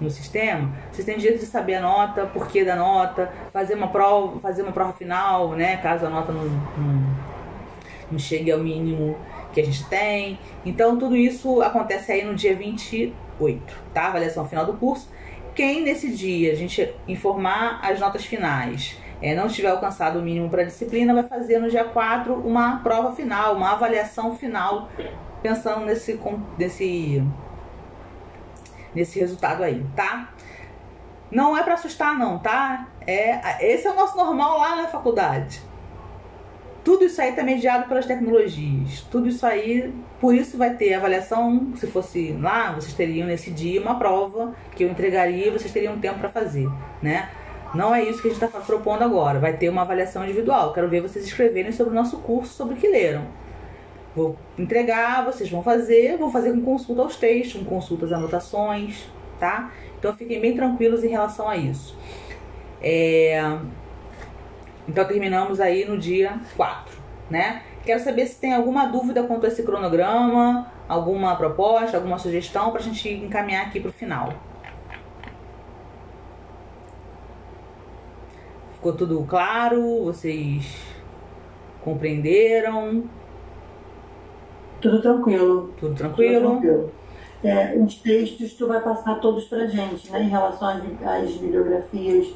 no sistema, vocês têm direito de saber a nota, porquê da nota, fazer uma prova, fazer uma prova final, né? Caso a nota não, não, não chegue ao mínimo que a gente tem. Então, tudo isso acontece aí no dia 28, tá? Avaliação final do curso quem nesse dia a gente informar as notas finais é, não tiver alcançado o mínimo para a disciplina, vai fazer no dia 4 uma prova final, uma avaliação final, pensando nesse, nesse, nesse resultado aí, tá? Não é para assustar, não, tá? É, esse é o nosso normal lá na faculdade. Tudo isso aí está mediado pelas tecnologias. Tudo isso aí, por isso vai ter avaliação. Se fosse lá, vocês teriam nesse dia uma prova que eu entregaria e vocês teriam tempo para fazer, né? Não é isso que a gente está propondo agora. Vai ter uma avaliação individual. Quero ver vocês escreverem sobre o nosso curso, sobre o que leram. Vou entregar, vocês vão fazer, vou fazer com consulta aos textos, com consulta às anotações, tá? Então fiquem bem tranquilos em relação a isso. É, então terminamos aí no dia 4, né? Quero saber se tem alguma dúvida quanto a esse cronograma, alguma proposta, alguma sugestão para a gente encaminhar aqui para o final. Ficou tudo claro? Vocês compreenderam? Tudo tranquilo. Tudo tranquilo? Tudo tranquilo é, os textos tu vai passar todos pra gente, né? Em relação às, às bibliografias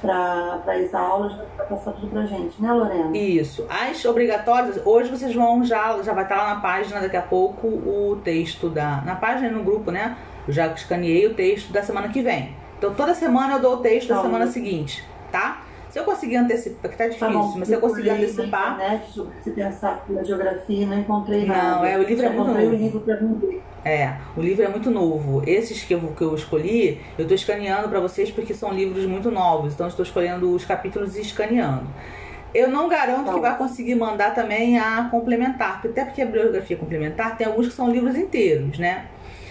para as aulas, vai passar tudo pra gente, né, Lorena? Isso. As obrigatórias, hoje vocês vão já, já vai estar lá na página daqui a pouco o texto da. Na página no grupo, né? Eu já escaneei o texto da semana que vem. Então toda semana eu dou o texto da semana seguinte, tá? Se eu conseguir antecipar, que tá, tá difícil, tá bom, mas se eu conseguir antecipar. Na internet, se pensar na geografia, não encontrei não, nada. Não, é, o livro é muito novo. o livro pra vender. É, o livro é muito novo. Esses que eu, que eu escolhi, eu estou escaneando para vocês porque são livros muito novos. Então, estou escolhendo os capítulos e escaneando. Eu não garanto tá. que vai conseguir mandar também a complementar, até porque a bibliografia complementar tem alguns que são livros inteiros, né?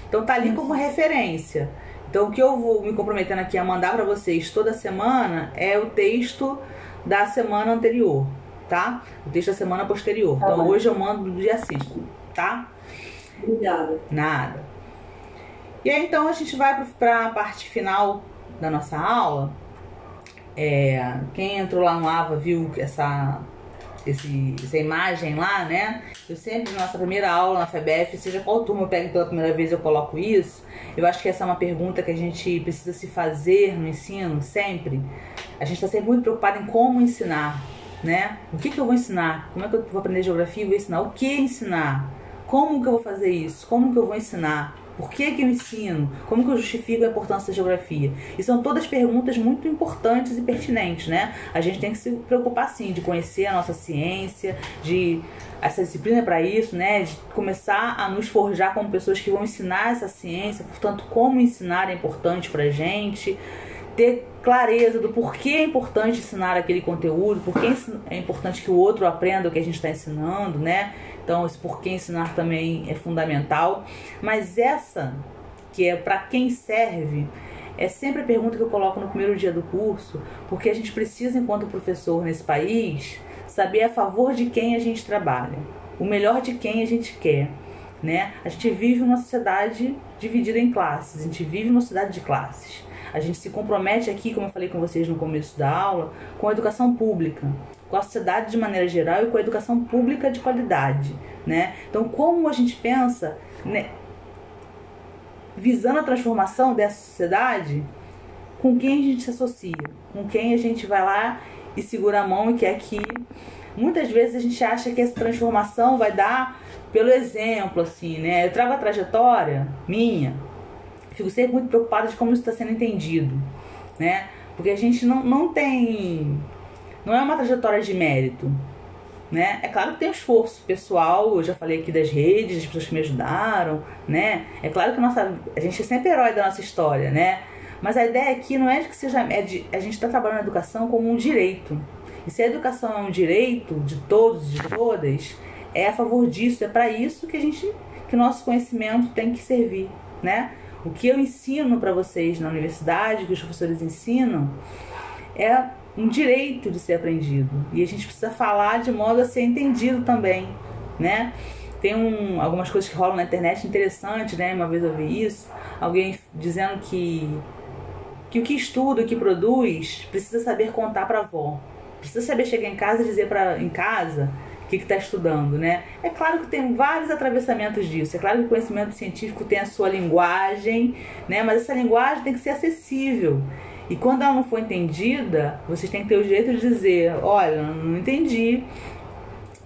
Então tá ali como referência. Então, o que eu vou me comprometendo aqui a mandar para vocês toda semana é o texto da semana anterior, tá? O texto da semana posterior. Tá então, bem. hoje eu mando do dia 5, tá? Obrigada. Nada. E aí, então, a gente vai para a parte final da nossa aula. É, quem entrou lá no AVA viu essa esse, essa imagem lá, né? Eu sempre, nossa primeira aula na FEBEF, seja qual turma eu pego pela primeira vez, eu coloco isso. Eu acho que essa é uma pergunta que a gente precisa se fazer no ensino, sempre. A gente está sempre muito preocupado em como ensinar, né? O que, que eu vou ensinar? Como é que eu vou aprender geografia vou ensinar? O que ensinar? Como que eu vou fazer isso? Como que eu vou ensinar? Por que, que eu ensino? Como que eu justifico a importância da geografia? E são todas perguntas muito importantes e pertinentes, né? A gente tem que se preocupar sim de conhecer a nossa ciência, de essa disciplina para isso, né? De começar a nos forjar como pessoas que vão ensinar essa ciência, portanto, como ensinar é importante pra gente ter clareza do porquê é importante ensinar aquele conteúdo, porquê é importante que o outro aprenda o que a gente está ensinando, né? Então, esse porquê ensinar também é fundamental. Mas essa, que é para quem serve, é sempre a pergunta que eu coloco no primeiro dia do curso, porque a gente precisa, enquanto professor nesse país, saber a favor de quem a gente trabalha, o melhor de quem a gente quer. Né? A gente vive uma sociedade dividida em classes, a gente vive uma sociedade de classes. A gente se compromete aqui, como eu falei com vocês no começo da aula, com a educação pública, com a sociedade de maneira geral e com a educação pública de qualidade, né? Então, como a gente pensa, né, visando a transformação dessa sociedade, com quem a gente se associa, com quem a gente vai lá e segura a mão e quer que muitas vezes a gente acha que essa transformação vai dar pelo exemplo, assim, né? Eu trago a trajetória minha, fico sempre muito preocupada de como isso está sendo entendido, né? Porque a gente não, não tem. Não é uma trajetória de mérito, né? É claro que tem um esforço pessoal, eu já falei aqui das redes, das pessoas que me ajudaram, né? É claro que a, nossa, a gente é sempre herói da nossa história, né? Mas a ideia aqui não é de que seja. É de, a gente está trabalhando a educação como um direito. E se a educação é um direito de todos e de todas, é a favor disso, é para isso que a gente. que o nosso conhecimento tem que servir, né? O que eu ensino para vocês na universidade, que os professores ensinam, é um direito de ser aprendido. E a gente precisa falar de modo a ser entendido também, né? Tem um, algumas coisas que rolam na internet interessantes, né? Uma vez eu vi isso, alguém dizendo que que o que estuda, o que produz, precisa saber contar para avó. Precisa saber chegar em casa e dizer para em casa que está estudando, né? É claro que tem vários atravessamentos disso. É claro que o conhecimento científico tem a sua linguagem, né? Mas essa linguagem tem que ser acessível. E quando ela não for entendida, vocês têm que ter o direito de dizer, olha, não entendi.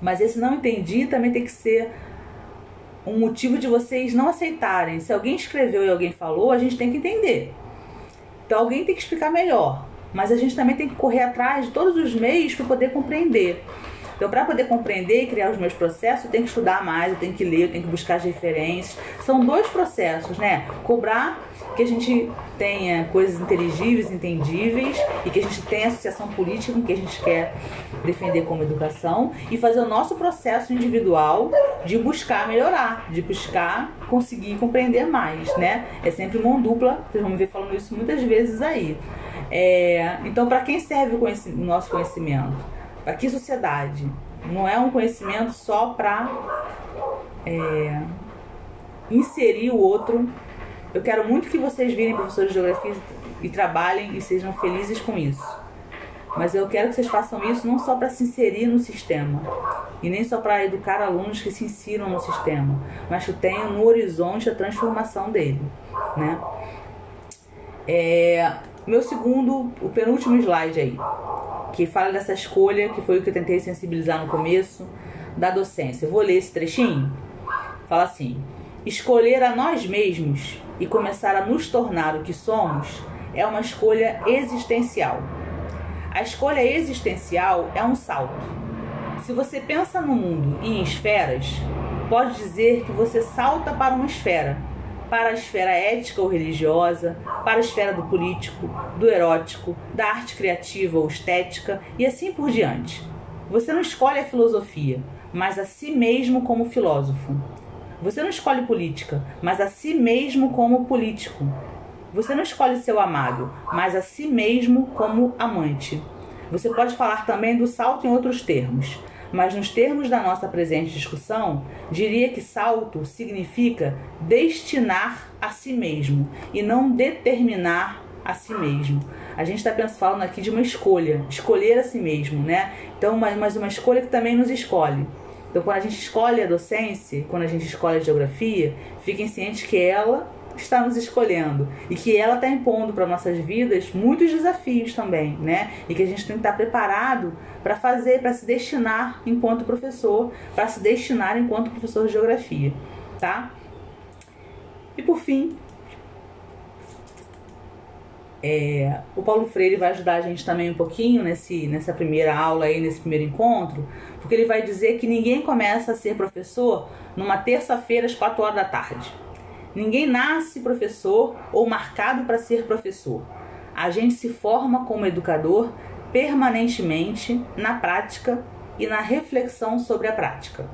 Mas esse não entendi também tem que ser um motivo de vocês não aceitarem. Se alguém escreveu e alguém falou, a gente tem que entender. Então alguém tem que explicar melhor. Mas a gente também tem que correr atrás de todos os meios para poder compreender. Então, para poder compreender e criar os meus processos, eu tenho que estudar mais, eu tenho que ler, eu tenho que buscar as referências. São dois processos, né? Cobrar que a gente tenha coisas inteligíveis, entendíveis e que a gente tenha associação política com que a gente quer defender como educação e fazer o nosso processo individual de buscar melhorar, de buscar conseguir compreender mais, né? É sempre mão dupla, vocês vão me ver falando isso muitas vezes aí. É, então, para quem serve o, o nosso conhecimento? Para que sociedade? Não é um conhecimento só para é, inserir o outro. Eu quero muito que vocês virem professores de geografia e trabalhem e sejam felizes com isso. Mas eu quero que vocês façam isso não só para se inserir no sistema e nem só para educar alunos que se insiram no sistema, mas que tenham no horizonte a transformação dele, né? É, meu segundo, o penúltimo slide aí que fala dessa escolha, que foi o que eu tentei sensibilizar no começo, da docência. Eu vou ler esse trechinho. Fala assim: escolher a nós mesmos e começar a nos tornar o que somos é uma escolha existencial. A escolha existencial é um salto. Se você pensa no mundo e em esferas, pode dizer que você salta para uma esfera para a esfera ética ou religiosa, para a esfera do político, do erótico, da arte criativa ou estética e assim por diante. Você não escolhe a filosofia, mas a si mesmo como filósofo. Você não escolhe política, mas a si mesmo como político. Você não escolhe seu amado, mas a si mesmo como amante. Você pode falar também do salto em outros termos mas nos termos da nossa presente discussão, diria que salto significa destinar a si mesmo e não determinar a si mesmo. A gente está falando aqui de uma escolha, escolher a si mesmo, né? Então, mas uma escolha que também nos escolhe. Então, quando a gente escolhe a docência, quando a gente escolhe a geografia, fiquem cientes que ela está nos escolhendo e que ela está impondo para nossas vidas muitos desafios também, né? E que a gente tem que estar preparado para fazer, para se destinar enquanto professor, para se destinar enquanto professor de geografia, tá? E por fim, é, o Paulo Freire vai ajudar a gente também um pouquinho nesse, nessa primeira aula aí, nesse primeiro encontro, porque ele vai dizer que ninguém começa a ser professor numa terça-feira às 4 horas da tarde. Ninguém nasce professor ou marcado para ser professor. A gente se forma como educador permanentemente na prática e na reflexão sobre a prática.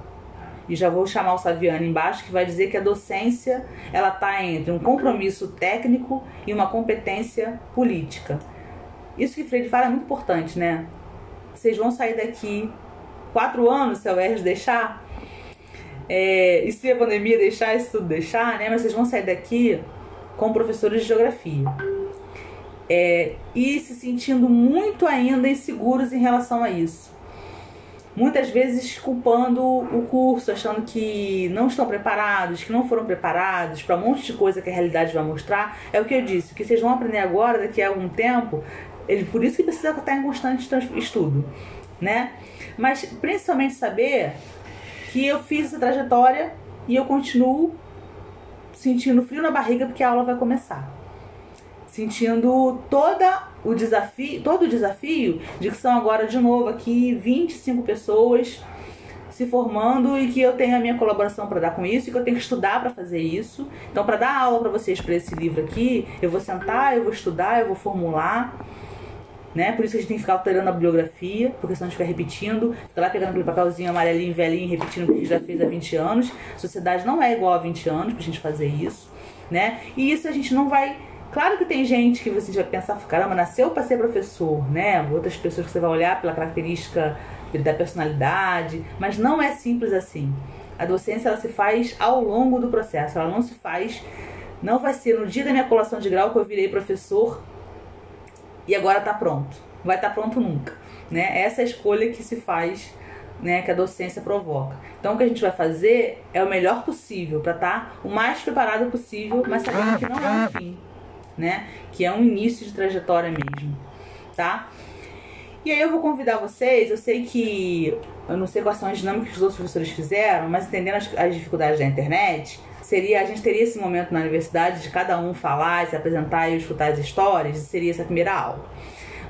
E já vou chamar o Saviano embaixo que vai dizer que a docência ela está entre um compromisso técnico e uma competência política. Isso que Freire fala é muito importante, né? Vocês vão sair daqui quatro anos, se a UERJ deixar, é, e se a pandemia deixar, isso tudo deixar, né? Mas vocês vão sair daqui com professores de geografia. É, e se sentindo muito ainda inseguros em relação a isso. Muitas vezes culpando o curso, achando que não estão preparados, que não foram preparados para um monte de coisa que a realidade vai mostrar. É o que eu disse, o que vocês vão aprender agora, daqui a algum tempo, ele, por isso que precisa estar em constante estudo, né? Mas principalmente saber que eu fiz essa trajetória e eu continuo sentindo frio na barriga porque a aula vai começar. Sentindo toda o desafio, todo o desafio de que são agora de novo aqui 25 pessoas se formando e que eu tenho a minha colaboração para dar com isso e que eu tenho que estudar para fazer isso. Então, para dar aula para vocês para esse livro aqui, eu vou sentar, eu vou estudar, eu vou formular né? Por isso que a gente tem que ficar alterando a bibliografia, porque senão a gente fica repetindo, fica lá pegando aquele papelzinho amarelinho, velhinho, repetindo o que a gente já fez há 20 anos. A sociedade não é igual a 20 anos pra gente fazer isso, né? E isso a gente não vai. Claro que tem gente que você vai pensar, caramba, nasceu para ser professor, né? Outras pessoas que você vai olhar pela característica da personalidade, mas não é simples assim. A docência ela se faz ao longo do processo, ela não se faz, não vai ser no dia da minha colação de grau que eu virei professor e agora está pronto. Vai estar tá pronto nunca. Né? Essa é a escolha que se faz, né, que a docência provoca. Então o que a gente vai fazer é o melhor possível para estar tá o mais preparado possível, mas sabendo que não é um fim, né? Que é um início de trajetória mesmo, tá? E aí eu vou convidar vocês, eu sei que eu não sei quais são as dinâmicas que os outros professores fizeram, mas entendendo as, as dificuldades da internet, seria a gente teria esse momento na universidade de cada um falar, se apresentar e escutar as histórias, seria essa primeira aula.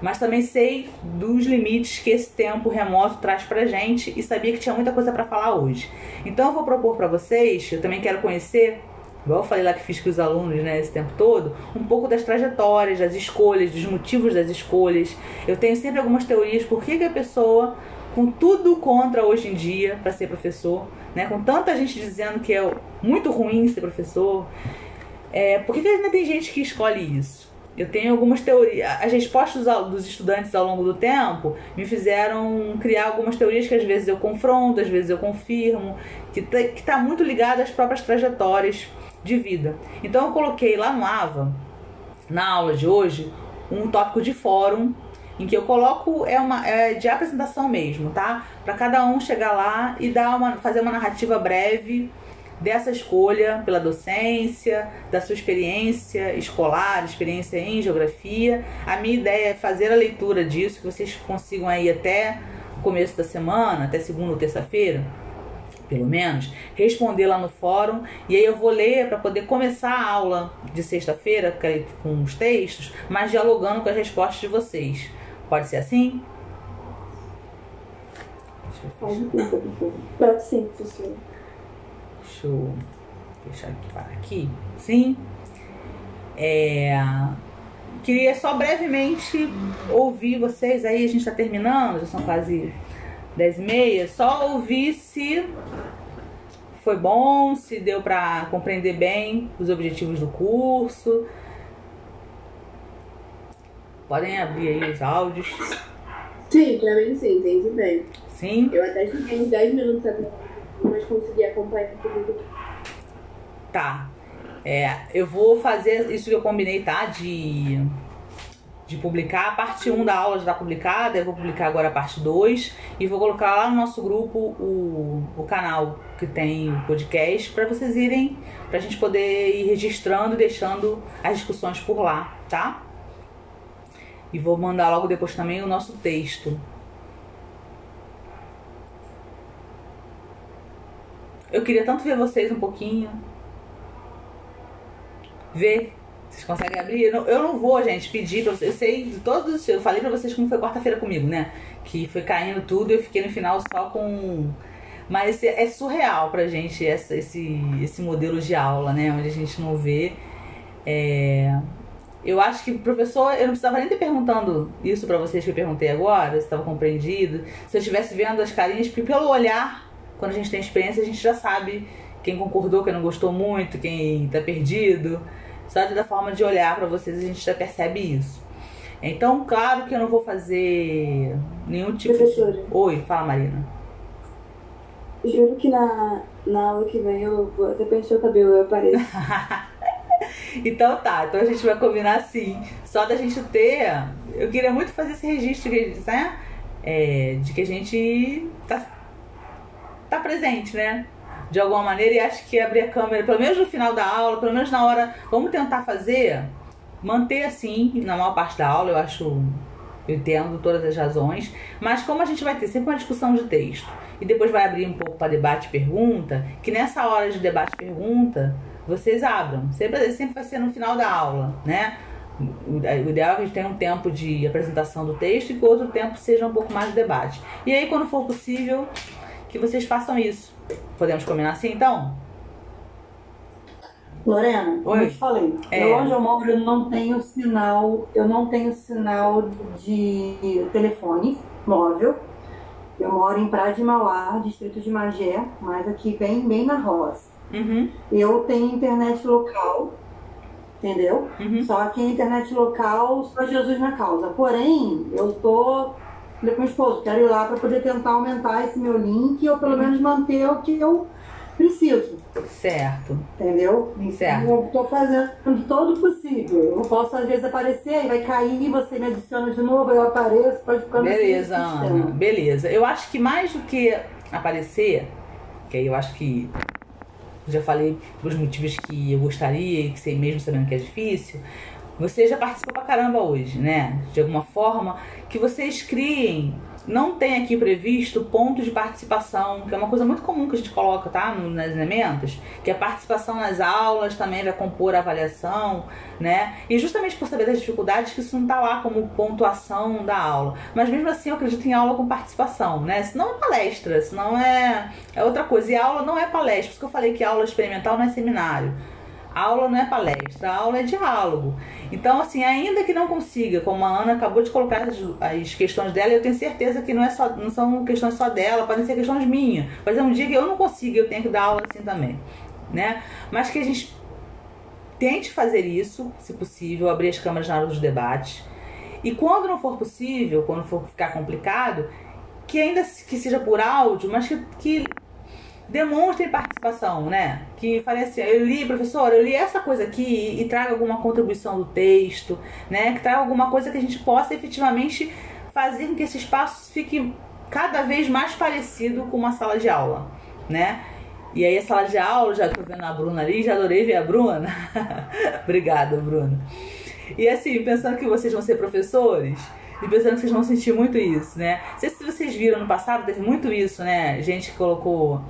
Mas também sei dos limites que esse tempo remoto traz pra gente e sabia que tinha muita coisa para falar hoje. Então eu vou propor para vocês, eu também quero conhecer igual eu falei lá que fiz com os alunos né, esse tempo todo, um pouco das trajetórias, das escolhas, dos motivos das escolhas. Eu tenho sempre algumas teorias por que, que a pessoa, com tudo contra hoje em dia para ser professor, né? Com tanta gente dizendo que é muito ruim ser professor, é, por que, que ainda tem gente que escolhe isso? Eu tenho algumas teorias. As respostas dos estudantes ao longo do tempo me fizeram criar algumas teorias que às vezes eu confronto, às vezes eu confirmo, que está tá muito ligado às próprias trajetórias de vida. Então eu coloquei lá no AVA, na aula de hoje, um tópico de fórum em que eu coloco é uma é de apresentação mesmo, tá? Para cada um chegar lá e dar uma fazer uma narrativa breve dessa escolha pela docência, da sua experiência escolar, experiência em geografia. A minha ideia é fazer a leitura disso, que vocês consigam aí até o começo da semana, até segunda ou terça-feira, pelo menos, responder lá no fórum e aí eu vou ler para poder começar a aula de sexta-feira com os textos, mas dialogando com as respostas de vocês. Pode ser assim? Pode sim, professor. Deixa eu fechar aqui para aqui. Sim. É, queria só brevemente ouvir vocês aí, a gente está terminando, já são quase 10 e meia, só ouvir se foi bom, se deu para compreender bem os objetivos do curso, Podem abrir aí os áudios. Sim, pra mim sim, entendi bem. Sim? Eu até fiquei uns 10 minutos atrás, mas consegui acompanhar tudo. Tá. É, eu vou fazer isso que eu combinei, tá? De, de publicar. A parte 1 da aula já está publicada, eu vou publicar agora a parte 2 e vou colocar lá no nosso grupo o, o canal que tem o podcast para vocês irem, para a gente poder ir registrando e deixando as discussões por lá, tá? E vou mandar logo depois também o nosso texto. Eu queria tanto ver vocês um pouquinho. Ver vocês conseguem abrir? Eu não, eu não vou, gente, pedir pra vocês. Eu sei todos. Eu falei pra vocês como foi quarta-feira comigo, né? Que foi caindo tudo e eu fiquei no final só com. Mas é surreal pra gente essa, esse, esse modelo de aula, né? Onde a gente não vê. É... Eu acho que, professor, eu não precisava nem ter perguntando isso para vocês que eu perguntei agora, se estava compreendido. Se eu estivesse vendo as carinhas, porque pelo olhar, quando a gente tem experiência, a gente já sabe quem concordou, quem não gostou muito, quem tá perdido. Só da forma de olhar para vocês a gente já percebe isso. Então, claro que eu não vou fazer nenhum tipo Professora. de. Oi, fala Marina. Juro que na, na aula que vem eu vou até pentear o cabelo, eu apareço. então tá, então a gente vai combinar assim. Só da gente ter. Eu queria muito fazer esse registro, né? É, de que a gente tá, tá presente, né? De alguma maneira e acho que abrir a câmera, pelo menos no final da aula, pelo menos na hora, vamos tentar fazer, manter assim na maior parte da aula, eu acho, eu entendo todas as razões, mas como a gente vai ter sempre uma discussão de texto e depois vai abrir um pouco para debate e pergunta, que nessa hora de debate e pergunta vocês abram, sempre, sempre vai ser no final da aula, né? O ideal é que a gente tenha um tempo de apresentação do texto e que o outro tempo seja um pouco mais de debate. E aí, quando for possível, que vocês façam isso. Podemos combinar assim então? Lorena, Oi. eu te falei, é. eu, onde eu moro eu não tenho sinal, eu não tenho sinal de telefone móvel. Eu moro em Praia de Mauá, distrito de Magé, mas aqui bem, bem na roça. Uhum. Eu tenho internet local, entendeu? Uhum. Só que a internet local, só Jesus na causa. Porém, eu tô Falei com o esposo, quero ir lá para poder tentar aumentar esse meu link ou pelo menos manter o que eu preciso. Certo. Entendeu? Certo. Eu tô fazendo todo o possível. Eu posso às vezes aparecer e vai cair, você me adiciona de novo, eu apareço, pode ficar Beleza, Ana. Beleza. Eu acho que mais do que aparecer, que aí eu acho que já falei os motivos que eu gostaria e que sei mesmo sabendo que é difícil, você já participou pra caramba hoje, né? De alguma forma, que vocês criem não tem aqui previsto ponto de participação, que é uma coisa muito comum que a gente coloca, tá? Nos elementos, que a participação nas aulas também vai compor a avaliação, né? E justamente por saber das dificuldades que isso não tá lá como pontuação da aula. Mas mesmo assim eu acredito em aula com participação, né? Se não é palestra, se não é, é outra coisa. E aula não é palestra, por isso que eu falei que aula experimental não é seminário. Aula não é palestra, a aula é diálogo. Então, assim, ainda que não consiga, como a Ana acabou de colocar as, as questões dela, eu tenho certeza que não, é só, não são questões só dela, podem ser questões minhas. Mas é um dia que eu não consigo, eu tenho que dar aula assim também. Né? Mas que a gente tente fazer isso, se possível, abrir as câmeras na hora dos debates. E quando não for possível, quando for ficar complicado, que ainda que seja por áudio, mas que, que demonstrem participação, né? Que fale assim, eu li, professor, eu li essa coisa aqui e, traga alguma contribuição do texto, né? Que traga alguma coisa que a gente possa efetivamente fazer com que esse espaço fique cada vez mais parecido com uma sala de aula, né? E aí a sala de aula, já tô vendo a Bruna ali, já adorei ver a Bruna. Obrigada, Bruna. E assim, pensando que vocês vão ser professores, e pensando que vocês vão sentir muito isso, né? Não sei se vocês viram no passado, teve muito isso, né? Gente que colocou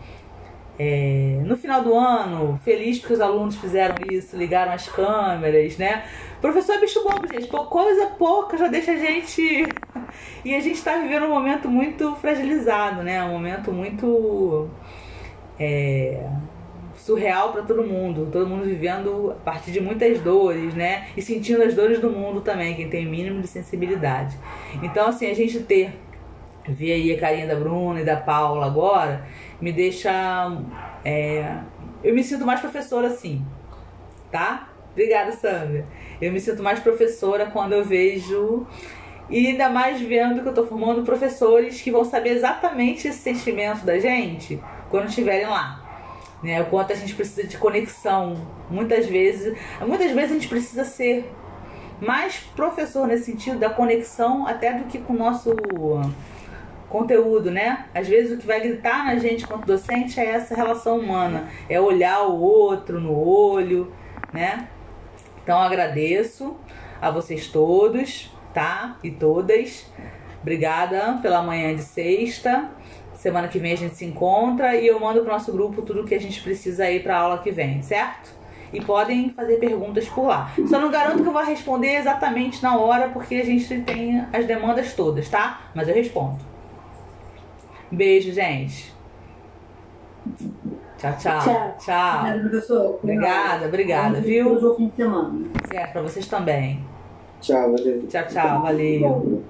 é, no final do ano, feliz porque os alunos fizeram isso, ligaram as câmeras, né? Professor é bicho bobo, gente. Coisa pouca já deixa a gente. E a gente está vivendo um momento muito fragilizado, né? Um momento muito. É, surreal para todo mundo, todo mundo vivendo a partir de muitas dores, né? E sentindo as dores do mundo também, quem tem mínimo de sensibilidade. Então, assim, a gente ter, ver aí a carinha da Bruna e da Paula agora, me deixa. É, eu me sinto mais professora assim, tá? Obrigada, Sandra. Eu me sinto mais professora quando eu vejo. E ainda mais vendo que eu tô formando professores que vão saber exatamente esse sentimento da gente quando estiverem lá. Né? O quanto a gente precisa de conexão. Muitas vezes. Muitas vezes a gente precisa ser mais professor nesse sentido da conexão até do que com o nosso conteúdo, né? Às vezes o que vai gritar na gente quanto docente é essa relação humana, é olhar o outro no olho, né? Então agradeço a vocês todos, tá? E todas. Obrigada pela manhã de sexta. Semana que vem a gente se encontra e eu mando pro nosso grupo tudo que a gente precisa aí para aula que vem, certo? E podem fazer perguntas por lá. Só não garanto que eu vou responder exatamente na hora, porque a gente tem as demandas todas, tá? Mas eu respondo. Beijo, gente. Tchau, tchau. Tchau. tchau. professor. Obrigada, obrigada, viu? Bom fim de semana. Certo, pra vocês também. Tchau, valeu. Tchau, tchau, valeu.